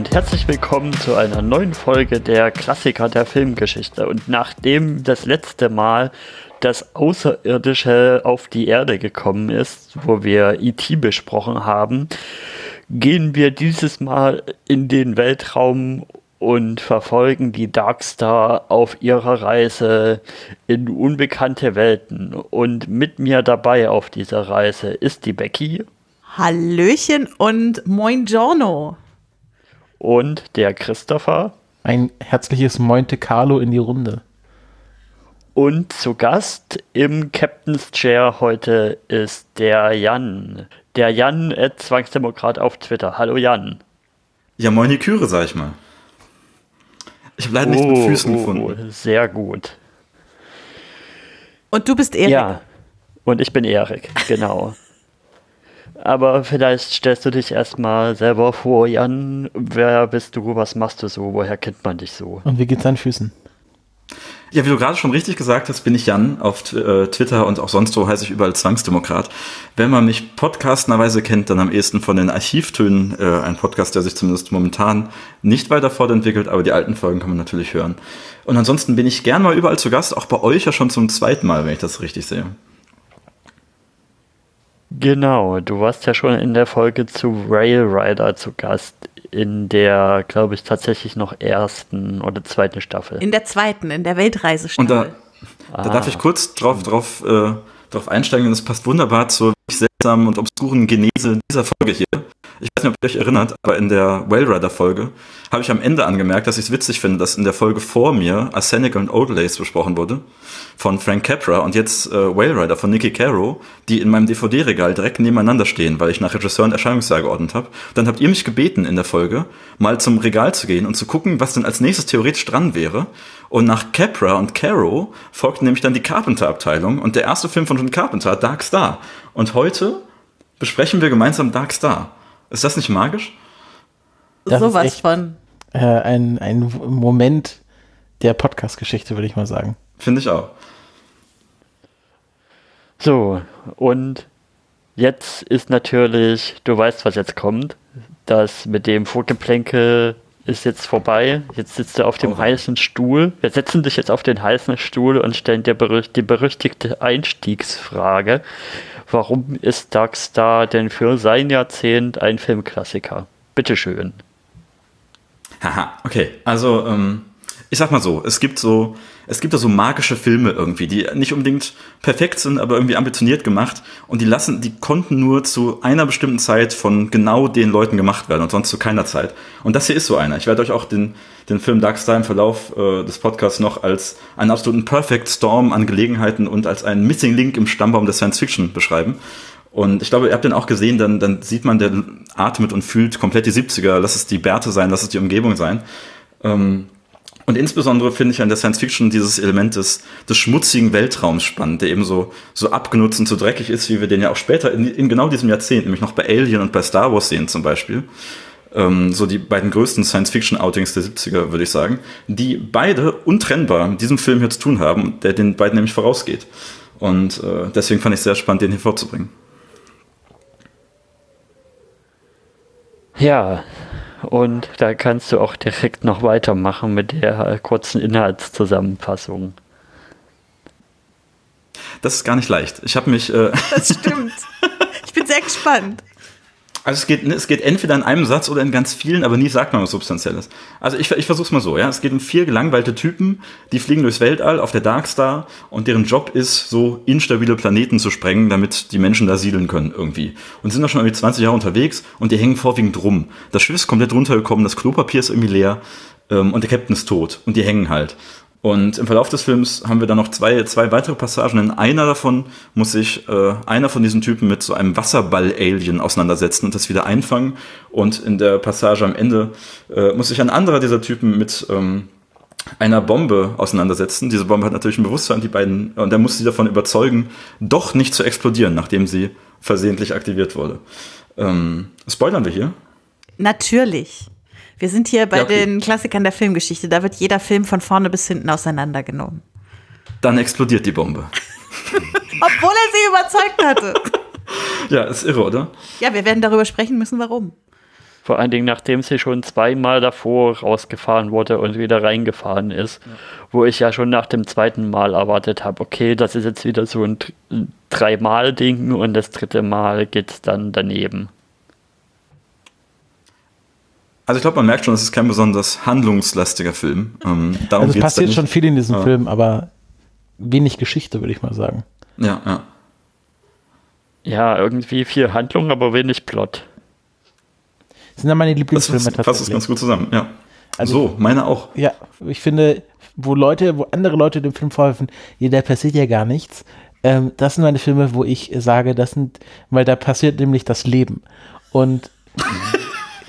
Und herzlich willkommen zu einer neuen Folge der Klassiker der Filmgeschichte. Und nachdem das letzte Mal das Außerirdische auf die Erde gekommen ist, wo wir IT besprochen haben, gehen wir dieses Mal in den Weltraum und verfolgen die Darkstar auf ihrer Reise in unbekannte Welten. Und mit mir dabei auf dieser Reise ist die Becky. Hallöchen und Moin Giorno. Und der Christopher. Ein herzliches Mointe Carlo in die Runde. Und zu Gast im Captain's Chair heute ist der Jan. Der Jan, äh, Zwangsdemokrat auf Twitter. Hallo Jan. Ja, moin die Küre, sag ich mal. Ich habe leider oh, nichts mit Füßen oh, gefunden. Sehr gut. Und du bist Erik. Ja, und ich bin Erik, genau. Aber vielleicht stellst du dich erstmal selber vor, Jan. Wer bist du? Was machst du so? Woher kennt man dich so? Und wie geht's deinen Füßen? Ja, wie du gerade schon richtig gesagt hast, bin ich Jan auf äh, Twitter und auch sonst wo heiße ich überall Zwangsdemokrat. Wenn man mich podcastenderweise kennt, dann am ehesten von den Archivtönen, äh, ein Podcast, der sich zumindest momentan nicht weiter fortentwickelt, aber die alten Folgen kann man natürlich hören. Und ansonsten bin ich gern mal überall zu Gast, auch bei euch ja schon zum zweiten Mal, wenn ich das richtig sehe. Genau, du warst ja schon in der Folge zu Rail Rider zu Gast in der, glaube ich, tatsächlich noch ersten oder zweiten Staffel. In der zweiten, in der Weltreisestaffel. Und da, da darf ich kurz drauf, drauf, äh, drauf einsteigen, das passt wunderbar zur seltsamen und obskuren Genese dieser Folge hier. Ich weiß nicht, ob ihr euch erinnert, aber in der Whale Rider Folge habe ich am Ende angemerkt, dass ich es witzig finde, dass in der Folge vor mir Arsenic und Odelays besprochen wurde von Frank Capra und jetzt äh, Whale Rider von Nicky Caro, die in meinem DVD-Regal direkt nebeneinander stehen, weil ich nach Regisseur und Erscheinungsjahr geordnet habe. Dann habt ihr mich gebeten in der Folge, mal zum Regal zu gehen und zu gucken, was denn als nächstes theoretisch dran wäre. Und nach Capra und Caro folgte nämlich dann die Carpenter-Abteilung und der erste Film von John Carpenter, Dark Star. Und heute besprechen wir gemeinsam Dark Star. Ist das nicht magisch? Das Sowas echt, von. Äh, ein, ein Moment der Podcast-Geschichte, würde ich mal sagen. Finde ich auch. So, und jetzt ist natürlich, du weißt, was jetzt kommt. Das mit dem Vorgeplänkel ist jetzt vorbei. Jetzt sitzt du auf dem oh. heißen Stuhl. Wir setzen dich jetzt auf den heißen Stuhl und stellen dir die berüchtigte Einstiegsfrage. Warum ist Darkstar denn für sein Jahrzehnt ein Filmklassiker? Bitteschön. Haha, okay. Also, ähm, ich sag mal so, es gibt so, es gibt da so magische Filme irgendwie, die nicht unbedingt perfekt sind, aber irgendwie ambitioniert gemacht und die lassen, die konnten nur zu einer bestimmten Zeit von genau den Leuten gemacht werden und sonst zu keiner Zeit. Und das hier ist so einer. Ich werde euch auch den, den Film Dark Star im Verlauf äh, des Podcasts noch als einen absoluten Perfect Storm an Gelegenheiten und als einen Missing Link im Stammbaum der Science Fiction beschreiben. Und ich glaube, ihr habt den auch gesehen, dann, dann sieht man, der atmet und fühlt komplett die 70er. Lass es die Bärte sein, lass es die Umgebung sein. Ähm, und insbesondere finde ich an der Science Fiction dieses Element des, des schmutzigen Weltraums spannend, der eben so, so abgenutzt und so dreckig ist, wie wir den ja auch später in, in genau diesem Jahrzehnt, nämlich noch bei Alien und bei Star Wars sehen zum Beispiel. Ähm, so die beiden größten Science-Fiction-Outings der 70er, würde ich sagen, die beide untrennbar mit diesem Film hier zu tun haben, der den beiden nämlich vorausgeht. Und äh, deswegen fand ich es sehr spannend, den hier vorzubringen. Ja, und da kannst du auch direkt noch weitermachen mit der kurzen Inhaltszusammenfassung. Das ist gar nicht leicht. Ich habe mich. Äh das stimmt. Ich bin sehr gespannt. Also es geht, es geht entweder in einem Satz oder in ganz vielen, aber nie sagt man was Substanzielles. Also ich, ich versuch's mal so, ja. Es geht um vier gelangweilte Typen, die fliegen durchs Weltall auf der Darkstar und deren Job ist, so instabile Planeten zu sprengen, damit die Menschen da siedeln können irgendwie. Und sind da schon irgendwie 20 Jahre unterwegs und die hängen vorwiegend rum. Das Schiff ist komplett runtergekommen, das Klopapier ist irgendwie leer ähm, und der Captain ist tot und die hängen halt. Und im Verlauf des Films haben wir dann noch zwei, zwei weitere Passagen. In einer davon muss sich äh, einer von diesen Typen mit so einem Wasserball-Alien auseinandersetzen und das wieder einfangen. Und in der Passage am Ende äh, muss sich ein anderer dieser Typen mit ähm, einer Bombe auseinandersetzen. Diese Bombe hat natürlich ein Bewusstsein, die beiden, und er muss sie davon überzeugen, doch nicht zu explodieren, nachdem sie versehentlich aktiviert wurde. Ähm, spoilern wir hier? Natürlich. Wir sind hier bei ja, okay. den Klassikern der Filmgeschichte. Da wird jeder Film von vorne bis hinten auseinandergenommen. Dann explodiert die Bombe. Obwohl er sie überzeugt hatte. ja, ist irre, oder? Ja, wir werden darüber sprechen müssen, warum. Vor allen Dingen, nachdem sie schon zweimal davor rausgefahren wurde und wieder reingefahren ist, ja. wo ich ja schon nach dem zweiten Mal erwartet habe, okay, das ist jetzt wieder so ein Dreimal-Ding und das dritte Mal geht es dann daneben. Also ich glaube, man merkt schon, es ist kein besonders handlungslastiger Film. Ähm, darum also es passiert schon viel in diesem ja. Film, aber wenig Geschichte, würde ich mal sagen. Ja, ja. Ja, irgendwie viel Handlung, aber wenig Plot. Das sind ja meine Lieblingsfilme das tatsächlich. Passt das ganz gut zusammen, ja. Also, so, meine auch. Ja, ich finde, wo Leute, wo andere Leute dem Film vorhelfen, ja, da passiert ja gar nichts. Ähm, das sind meine Filme, wo ich sage, das sind, weil da passiert nämlich das Leben. Und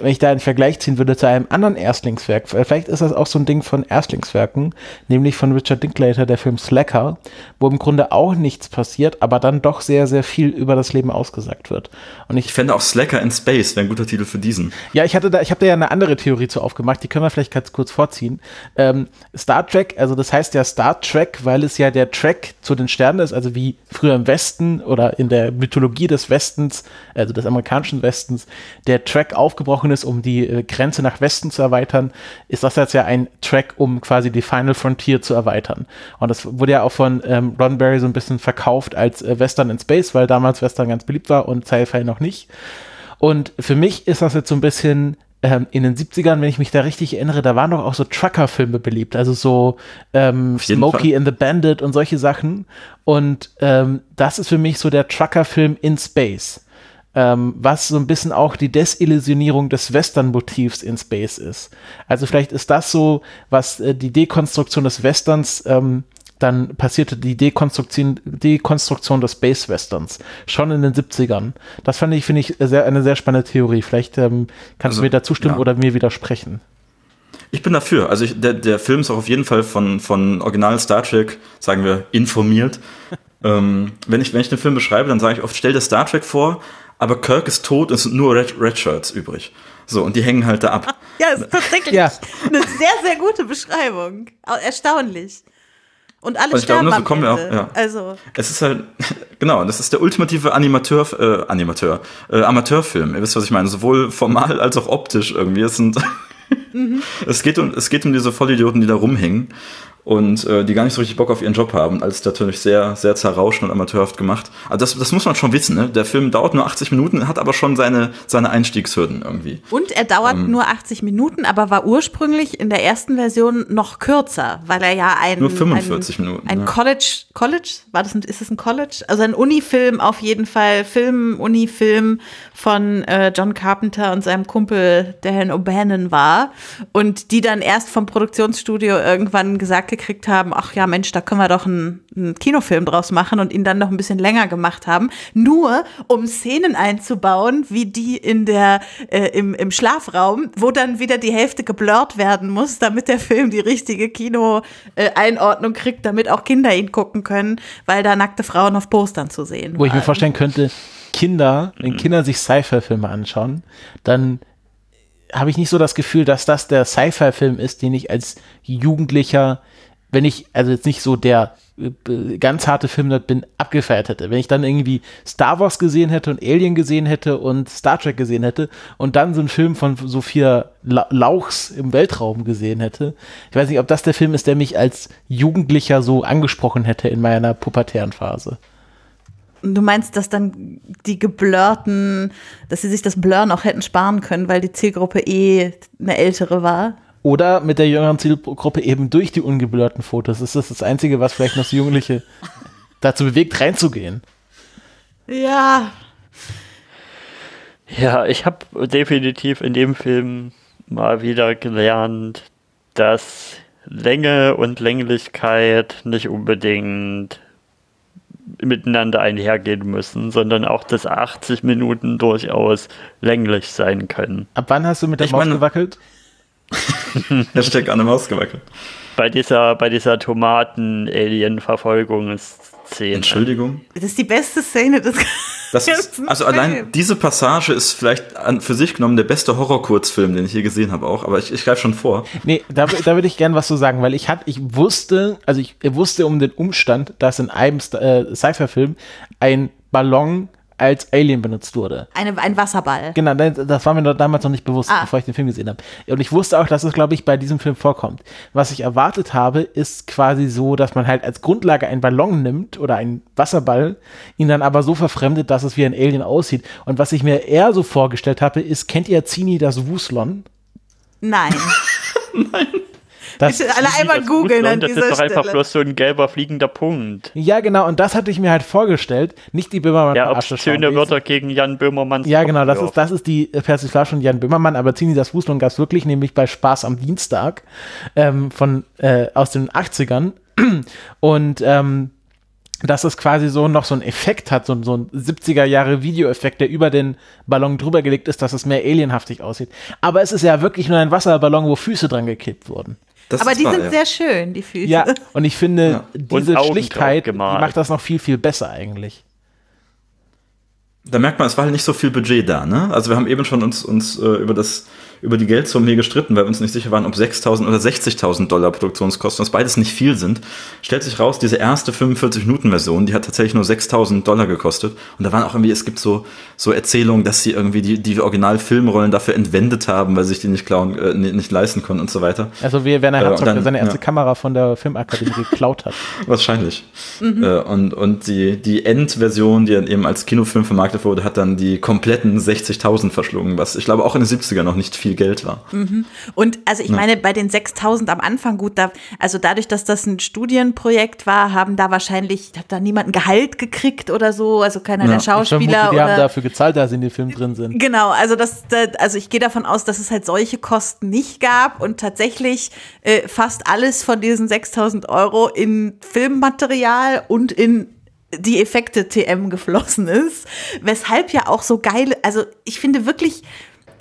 wenn ich da einen Vergleich ziehen würde zu einem anderen Erstlingswerk, vielleicht ist das auch so ein Ding von Erstlingswerken, nämlich von Richard Dinklater, der Film Slacker, wo im Grunde auch nichts passiert, aber dann doch sehr, sehr viel über das Leben ausgesagt wird. Und ich, ich fände auch Slacker in Space wäre ein guter Titel für diesen. Ja, ich hatte da, ich habe da ja eine andere Theorie zu aufgemacht, die können wir vielleicht ganz kurz vorziehen. Ähm, Star Trek, also das heißt ja Star Trek, weil es ja der Track zu den Sternen ist, also wie früher im Westen oder in der Mythologie des Westens, also des amerikanischen Westens, der Track aufgebrochen ist, um die äh, Grenze nach Westen zu erweitern, ist das jetzt ja ein Track, um quasi die Final Frontier zu erweitern. Und das wurde ja auch von ähm, Roddenberry so ein bisschen verkauft als äh, Western in Space, weil damals Western ganz beliebt war und Sci-Fi noch nicht. Und für mich ist das jetzt so ein bisschen ähm, in den 70ern, wenn ich mich da richtig erinnere, da waren doch auch so Trucker-Filme beliebt, also so ähm, Smokey and the Bandit und solche Sachen. Und ähm, das ist für mich so der Trucker-Film in Space ähm, was so ein bisschen auch die Desillusionierung des Western-Motivs in Space ist. Also vielleicht ist das so, was äh, die Dekonstruktion des Westerns ähm, dann passierte die Dekonstruktion, Dekonstruktion des Space Westerns schon in den 70ern. Das fand ich, finde ich, sehr, eine sehr spannende Theorie. Vielleicht ähm, kannst also, du mir da zustimmen ja. oder mir widersprechen. Ich bin dafür. Also ich, der, der Film ist auch auf jeden Fall von, von Original Star Trek, sagen wir, informiert. ähm, wenn, ich, wenn ich den Film beschreibe, dann sage ich oft, stell dir Star Trek vor, aber Kirk ist tot, es sind nur Red, Red Shirts übrig. So, und die hängen halt da ab. Ja, ist tatsächlich ja. eine sehr, sehr gute Beschreibung. Erstaunlich. Und alle also sterben glaube, so kommen wir auch, ja. Also. Es ist halt, genau, das ist der ultimative Animateur, äh, Animateur, äh, Amateurfilm. Ihr wisst, was ich meine. Sowohl formal als auch optisch irgendwie. Es sind, mhm. es geht um, es geht um diese Vollidioten, die da rumhängen und äh, die gar nicht so richtig Bock auf ihren Job haben. Alles natürlich sehr, sehr zerrauscht und amateurhaft gemacht. Also das, das muss man schon wissen. Ne? Der Film dauert nur 80 Minuten, hat aber schon seine, seine Einstiegshürden irgendwie. Und er dauert ähm, nur 80 Minuten, aber war ursprünglich in der ersten Version noch kürzer, weil er ja ein nur 45 ein, Minuten. Ein ja. College, College, war das? Ein, ist es ein College? Also ein Unifilm auf jeden Fall, Film, Unifilm von äh, John Carpenter und seinem Kumpel, der Herrn O'Bannon war und die dann erst vom Produktionsstudio irgendwann gesagt gekriegt haben, ach ja, Mensch, da können wir doch einen, einen Kinofilm draus machen und ihn dann noch ein bisschen länger gemacht haben, nur um Szenen einzubauen, wie die in der äh, im, im Schlafraum, wo dann wieder die Hälfte geblurrt werden muss, damit der Film die richtige Kino-Einordnung kriegt, damit auch Kinder ihn gucken können, weil da nackte Frauen auf Postern zu sehen. Wo waren. ich mir vorstellen könnte, Kinder, wenn Kinder sich Sci-Fi-Filme anschauen, dann habe ich nicht so das Gefühl, dass das der Sci-Fi-Film ist, den ich als Jugendlicher wenn ich, also jetzt nicht so der äh, ganz harte Filmnerd bin, abgefeiert hätte. Wenn ich dann irgendwie Star Wars gesehen hätte und Alien gesehen hätte und Star Trek gesehen hätte und dann so einen Film von Sophia Lauchs im Weltraum gesehen hätte. Ich weiß nicht, ob das der Film ist, der mich als Jugendlicher so angesprochen hätte in meiner pubertären Phase. Du meinst, dass dann die geblurrten, dass sie sich das Blurren auch hätten sparen können, weil die Zielgruppe eh eine ältere war? Oder mit der jüngeren Zielgruppe eben durch die ungeblurrten Fotos. Das ist das Einzige, was vielleicht noch so Jugendliche dazu bewegt, reinzugehen. Ja. Ja, ich habe definitiv in dem Film mal wieder gelernt, dass Länge und Länglichkeit nicht unbedingt miteinander einhergehen müssen, sondern auch, dass 80 Minuten durchaus länglich sein können. Ab wann hast du mit der ich Maus meine, gewackelt? Hashtag an der Maus gewackelt. Bei dieser, bei dieser Tomaten-Alien-Verfolgung ist Szene. Entschuldigung. Das ist die beste Szene des das ist, Also allein diese Passage ist vielleicht an, für sich genommen der beste Horror-Kurzfilm, den ich je gesehen habe auch, aber ich, ich greife schon vor. Nee, da, da würde ich gern was zu sagen, weil ich hatte, ich wusste, also ich wusste um den Umstand, dass in einem äh, Sci-Fi-Film ein Ballon als Alien benutzt wurde. Eine, ein Wasserball. Genau, das das war mir damals noch nicht bewusst, Ah. bevor ich den Film gesehen habe. Und ich wusste auch, dass es, glaube ich, bei diesem Film vorkommt. Was ich erwartet habe, ist quasi so, dass man halt als Grundlage einen Ballon nimmt oder einen Wasserball, ihn dann aber so verfremdet, dass es wie ein Alien aussieht. Und was ich mir eher so vorgestellt habe, ist, kennt ihr Zini das Wuslon? Nein. Das, Bitte alle einmal googeln an Russland, das dieser ist doch einfach Stelle. bloß so ein gelber fliegender Punkt. ja, genau, und das hatte ich mir halt vorgestellt. Nicht die Böhmermann Ja, obszöne. Wörter gegen Jan Böhmermanns Ja, genau, das ist, das ist die äh, Persiflage von Jan Böhmermann, aber Zini das Wuslon gab es wirklich, nämlich bei Spaß am Dienstag ähm, von, äh, aus den 80ern. Und ähm, dass es quasi so noch so einen Effekt hat, so, so ein 70er Jahre Videoeffekt, der über den Ballon drüber gelegt ist, dass es mehr alienhaftig aussieht. Aber es ist ja wirklich nur ein Wasserballon, wo Füße dran gekippt wurden. Das Aber die wahr, sind ja. sehr schön, die Füße. Ja, und ich finde, Ja. diese Schlichtheit, die macht das noch viel, viel besser eigentlich. Da merkt man, es war halt nicht so viel Budget da, ne? Also wir haben eben schon uns, uns äh, über das über die Geldsumme hier gestritten, weil wir uns nicht sicher waren, ob 6.000 oder 60.000 Dollar Produktionskosten, was beides nicht viel sind. Stellt sich raus, diese erste 45-Minuten-Version, die hat tatsächlich nur 6.000 Dollar gekostet. Und da waren auch irgendwie, es gibt so, so Erzählungen, dass sie irgendwie die, die Original-Filmrollen dafür entwendet haben, weil sie sich die nicht klauen, äh, nicht leisten konnten und so weiter. Also wie Werner Äh, Herzog, dann- der seine erste ja. Kamera von der Filmakademie geklaut hat. Wahrscheinlich. Äh, und und die, die Endversion, die dann eben als Kinofilm vermarktet wurde, hat dann die kompletten 60.000 verschlungen, was ich glaube auch in den 70er noch nicht viel Geld war. Und also ich meine, bei den 6000 am Anfang, gut, da, also dadurch, dass das ein Studienprojekt war, haben da wahrscheinlich, hat da niemand Gehalt gekriegt oder so, also keiner Ja. der Ich Ich vermute, Schauspieler die oder. haben dafür gezahlt, dass sie in dem Film drin sind. Genau, also das, da- also ich gehe davon aus, dass es halt solche Kosten nicht gab und tatsächlich äh, fast alles von diesen 6000 Euro in Filmmaterial und in die Effekte TM geflossen ist, weshalb ja auch so geile, also ich finde wirklich,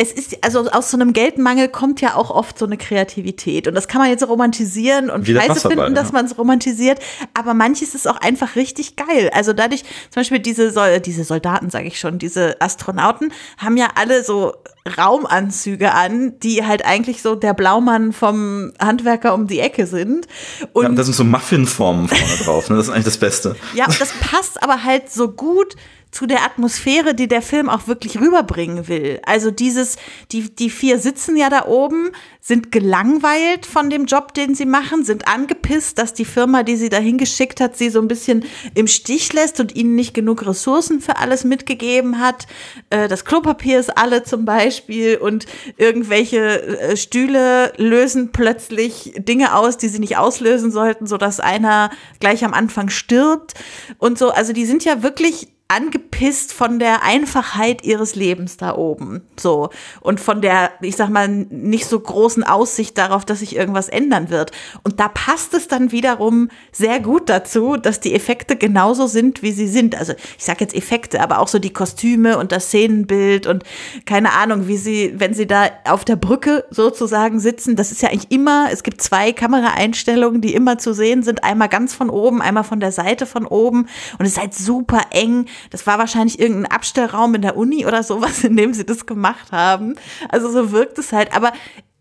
es ist, also aus so einem Geldmangel kommt ja auch oft so eine Kreativität. Und das kann man jetzt romantisieren und Wie scheiße finden, dass ja. man es romantisiert. Aber manches ist auch einfach richtig geil. Also dadurch, zum Beispiel diese, Sol diese Soldaten, sage ich schon, diese Astronauten, haben ja alle so Raumanzüge an, die halt eigentlich so der Blaumann vom Handwerker um die Ecke sind. Und Ja, und da sind so Muffinformen vorne drauf, ne? Das ist eigentlich das Beste. ja, und das passt aber halt so gut zu der Atmosphäre, die der Film auch wirklich rüberbringen will. Also dieses, die, die vier sitzen ja da oben, sind gelangweilt von dem Job, den sie machen, sind angepisst, dass die Firma, die sie dahin geschickt hat, sie so ein bisschen im Stich lässt und ihnen nicht genug Ressourcen für alles mitgegeben hat. Äh, Das Klopapier ist alle zum Beispiel und irgendwelche äh, Stühle lösen plötzlich Dinge aus, die sie nicht auslösen sollten, sodass einer gleich am Anfang stirbt und so. Also die sind ja wirklich angepisst von der Einfachheit ihres Lebens da oben. So. Und von der, ich sag mal, nicht so großen Aussicht darauf, dass sich irgendwas ändern wird. Und da passt es dann wiederum sehr gut dazu, dass die Effekte genauso sind, wie sie sind. Also ich sag jetzt Effekte, aber auch so die Kostüme und das Szenenbild und keine Ahnung, wie sie, wenn sie da auf der Brücke sozusagen sitzen, das ist ja eigentlich immer, es gibt zwei Kameraeinstellungen, die immer zu sehen sind. Einmal ganz von oben, einmal von der Seite von oben. Und es ist halt super eng. Das war wahrscheinlich irgendein Abstellraum in der Uni oder sowas, in dem sie das gemacht haben. Also so wirkt es halt. Aber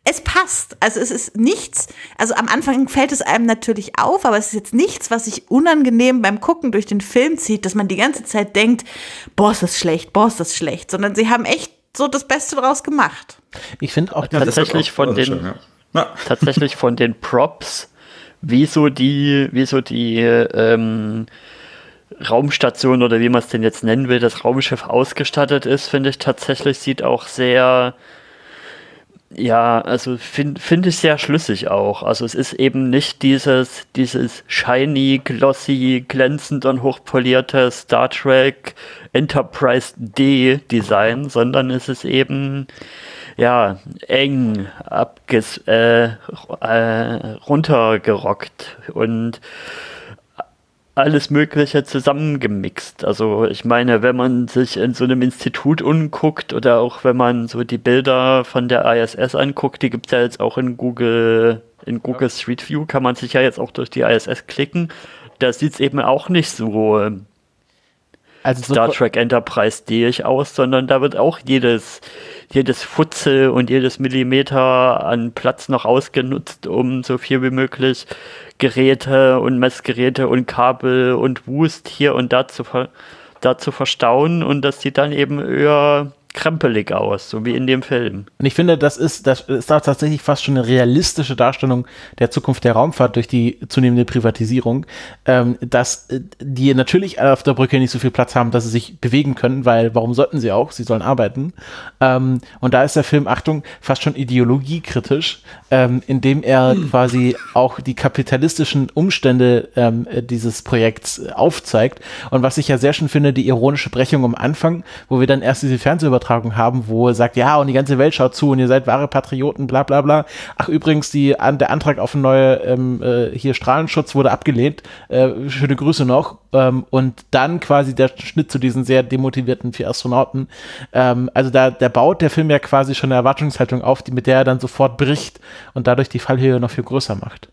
es passt. Also es ist nichts, also am Anfang fällt es einem natürlich auf, aber es ist jetzt nichts, was sich unangenehm beim Gucken durch den Film zieht, dass man die ganze Zeit denkt, boah, ist das schlecht, boah, ist das schlecht, sondern sie haben echt so das Beste draus gemacht. Ich finde auch, Ja, Tatsächlich auch- von den- schön, ja. Ja. tatsächlich von den Props, wie so die, wie so die ähm, Raumstation oder wie man es denn jetzt nennen will, das Raumschiff ausgestattet ist, finde ich tatsächlich, sieht auch sehr, ja, also finde find ich sehr schlüssig auch. Also es ist eben nicht dieses, dieses shiny, glossy, glänzend und hochpolierte Star Trek Enterprise D Design, sondern es ist eben ja, eng abges äh, äh, runtergerockt und alles Mögliche zusammengemixt. Also ich meine, wenn man sich in so einem Institut umguckt oder auch wenn man so die Bilder von der ISS anguckt, die gibt es ja jetzt auch in Google, in Google Street View, kann man sich ja jetzt auch durch die ISS klicken. Da sieht es eben auch nicht so ähm, also so, Star Trek Enterprise D aus, sondern da wird auch jedes, jedes Futzel und jedes Millimeter an Platz noch ausgenutzt, um so viel wie möglich Geräte und Messgeräte und Kabel und Wust hier und da zu, ver da zu verstauen und das sieht dann eben eher krempelig aus, so wie in dem Film. Und ich finde, das ist, das ist da tatsächlich fast schon eine realistische Darstellung der Zukunft der Raumfahrt durch die zunehmende Privatisierung, ähm, dass äh, die natürlich auf der Brücke nicht so viel Platz haben, dass sie sich bewegen können, weil warum sollten sie auch? Sie sollen arbeiten. Ähm, und da ist der Film, Achtung, fast schon ideologiekritisch, ähm, indem er hm. quasi auch die kapitalistischen Umstände ähm, dieses Projekts aufzeigt. Und was ich ja sehr schön finde, die ironische Brechung am Anfang, wo wir dann erst diese Fernsehübertragung Übertragung haben, wo er sagt, ja, und die ganze Welt schaut zu und ihr seid wahre Patrioten, bla bla bla. Ach, übrigens, die, der Antrag auf einen neue ähm, äh, hier Strahlenschutz wurde abgelehnt. Äh, schöne Grüße noch. Ähm, und dann quasi der Schnitt zu diesen sehr demotivierten vier Astronauten. Ähm, also da, der baut der Film ja quasi schon eine Erwartungshaltung auf, die, mit der er dann sofort bricht und dadurch die Fallhöhe noch viel größer macht.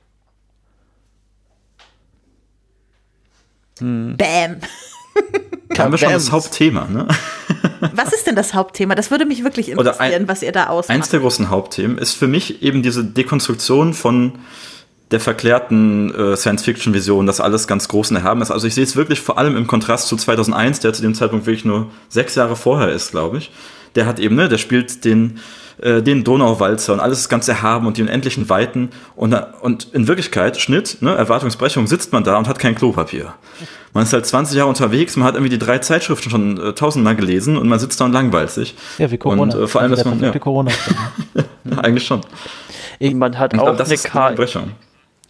Hm. Bam. Haben wir schon das Hauptthema, ne? Was ist denn das Hauptthema? Das würde mich wirklich interessieren, ein, was ihr da ausmacht. Eins der großen Hauptthemen ist für mich eben diese Dekonstruktion von der verklärten äh, Science-Fiction-Vision, dass alles ganz groß und erhaben ist. Also ich sehe es wirklich vor allem im Kontrast zu 2001, der zu dem Zeitpunkt wirklich nur sechs Jahre vorher ist, glaube ich. Der hat eben, ne, der spielt den äh, den Donauwalzer und alles ist ganz erhaben und die unendlichen Weiten und, und in Wirklichkeit, Schnitt, ne, Erwartungsbrechung, sitzt man da und hat kein Klopapier. Man ist halt 20 Jahre unterwegs, man hat irgendwie die drei Zeitschriften schon äh, tausendmal gelesen und man sitzt da und langweilt sich. Ja, wie Corona. Und äh, vor allem, dass man. Ja. Corona ja, eigentlich schon. Man hat auch glaub, eine KI.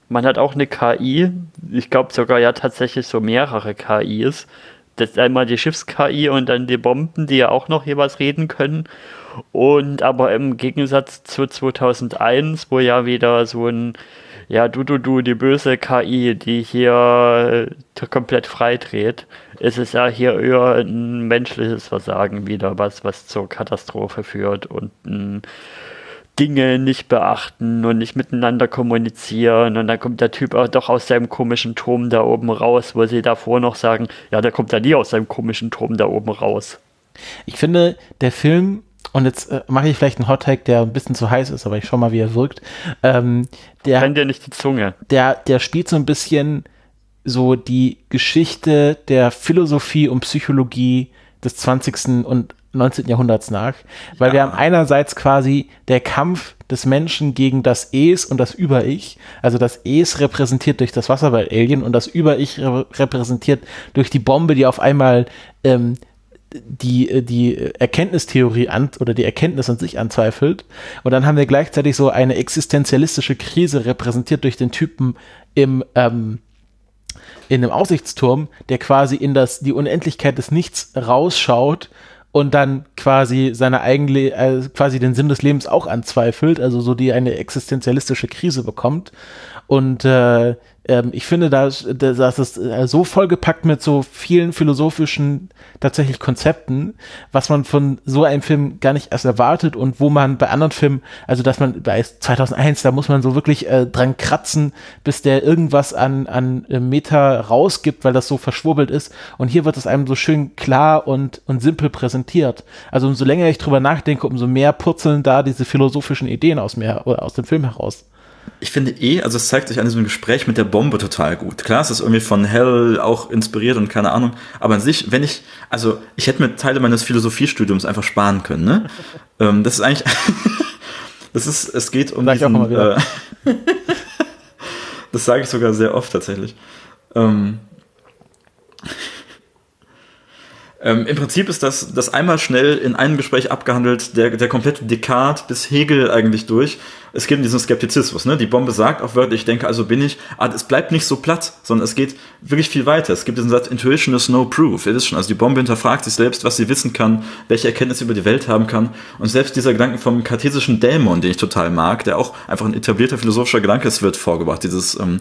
Man hat auch eine KI, ich glaube sogar ja tatsächlich so mehrere KIs. Das einmal die Schiffs-KI und dann die Bomben, die ja auch noch jeweils reden können. Und aber im Gegensatz zu 2001, wo ja wieder so ein ja, du, du, du, die böse KI, die hier äh, komplett freidreht, ist es ja hier eher ein menschliches Versagen wieder, was, was zur Katastrophe führt und ein Dinge nicht beachten und nicht miteinander kommunizieren. Und dann kommt der Typ auch doch aus seinem komischen Turm da oben raus, wo sie davor noch sagen, ja, der kommt ja nie aus seinem komischen Turm da oben raus. Ich finde, der Film und jetzt äh, mache ich vielleicht einen Hot Take, der ein bisschen zu heiß ist, aber ich schau mal, wie er wirkt. Ähm, der, Brennt dir nicht die Zunge. Der, der spielt so ein bisschen so die Geschichte der Philosophie und Psychologie des 20. und 19. Jahrhunderts nach, weil ja. wir haben einerseits quasi der Kampf des Menschen gegen das Es und das Über-Ich, also das Es repräsentiert durch das Wasserball-Alien und das Über-Ich repräsentiert durch die Bombe, die auf einmal ähm, die, äh, die Erkenntnistheorie an oder die Erkenntnis an sich anzweifelt. Und dann haben wir gleichzeitig so eine existenzialistische Krise repräsentiert durch den Typen im, ähm, in einem Aussichtsturm, der quasi in das, die Unendlichkeit des Nichts rausschaut und dann quasi seine eigene, äh, quasi den Sinn des Lebens auch anzweifelt, also so die eine existenzialistische Krise bekommt. Und äh, ähm, ich finde, da, das ist äh, so vollgepackt mit so vielen philosophischen tatsächlich Konzepten, was man von so einem Film gar nicht erst erwartet und wo man bei anderen Filmen, also dass man bei 2001, da muss man so wirklich äh, dran kratzen, bis der irgendwas an, an äh, Meta rausgibt, weil das so verschwurbelt ist. Und hier wird es einem so schön klar und, und simpel präsentiert. Also umso länger ich drüber nachdenke, umso mehr purzeln da diese philosophischen Ideen aus mir, oder aus dem Film heraus ich finde eh, also es zeigt sich an diesem Gespräch mit der Bombe total gut. Klar, es ist irgendwie von Hell auch inspiriert und keine Ahnung, aber an sich, wenn ich, also ich hätte mir Teile meines Philosophiestudiums einfach sparen können, ne? ähm, das ist eigentlich, das ist, es geht um Sag diesen, äh, das sage ich sogar sehr oft tatsächlich. Ähm, ähm, Im Prinzip ist das, das einmal schnell in einem Gespräch abgehandelt, der, der komplette Descartes bis Hegel eigentlich durch. Es geht um diesen Skeptizismus. Ne? Die Bombe sagt auch wörtlich, ich denke, also bin ich, aber es bleibt nicht so platt, sondern es geht wirklich viel weiter. Es gibt diesen Satz, Intuition is no proof. It is schon. Also die Bombe hinterfragt sich selbst, was sie wissen kann, welche Erkenntnisse über die Welt haben kann. Und selbst dieser Gedanke vom kartesischen Dämon, den ich total mag, der auch einfach ein etablierter philosophischer Gedanke ist, wird vorgebracht. Dieses, ähm,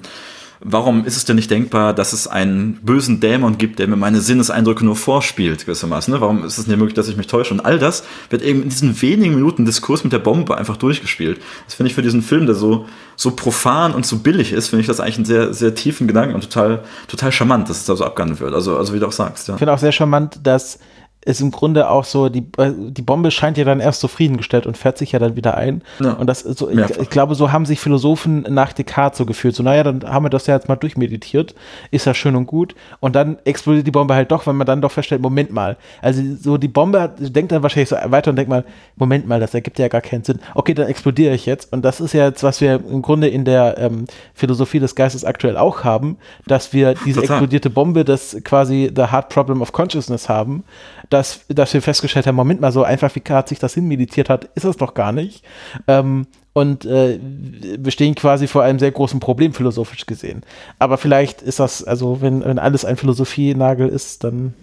warum ist es denn nicht denkbar, dass es einen bösen Dämon gibt, der mir meine Sinneseindrücke nur vorspielt, gewissermaßen? Ne? Warum ist es nicht möglich, dass ich mich täusche? Und all das wird eben in diesen wenigen Minuten Diskurs mit der Bombe einfach durchgespielt. Das finde ich für diesen Film, der so, so profan und so billig ist, finde ich das eigentlich einen sehr, sehr tiefen Gedanken und total, total charmant, dass es da so abgehandelt wird. Also, also wie du auch sagst, ja. Ich finde auch sehr charmant, dass ist im Grunde auch so, die, äh, die Bombe scheint ja dann erst zufriedengestellt und fährt sich ja dann wieder ein. Ja. Und das so, ich, ich, glaube, so haben sich Philosophen nach Descartes so gefühlt. So, naja, dann haben wir das ja jetzt mal durchmeditiert, ist ja schön und gut. Und dann explodiert die Bombe halt doch, weil man dann doch feststellt, Moment mal. Also so die Bombe denkt dann wahrscheinlich so weiter und denkt mal, Moment mal, das ergibt ja gar keinen Sinn. Okay, dann explodiere ich jetzt. Und das ist ja jetzt, was wir im Grunde in der ähm, Philosophie des Geistes aktuell auch haben, dass wir diese Total. explodierte Bombe, das quasi the hard problem of consciousness haben, dass, dass wir festgestellt haben, Moment mal, so einfach wie Kart sich das hinmeditiert hat, ist es doch gar nicht. Ähm, und äh, wir stehen quasi vor einem sehr großen Problem philosophisch gesehen. Aber vielleicht ist das, also wenn, wenn alles ein Philosophienagel ist, dann.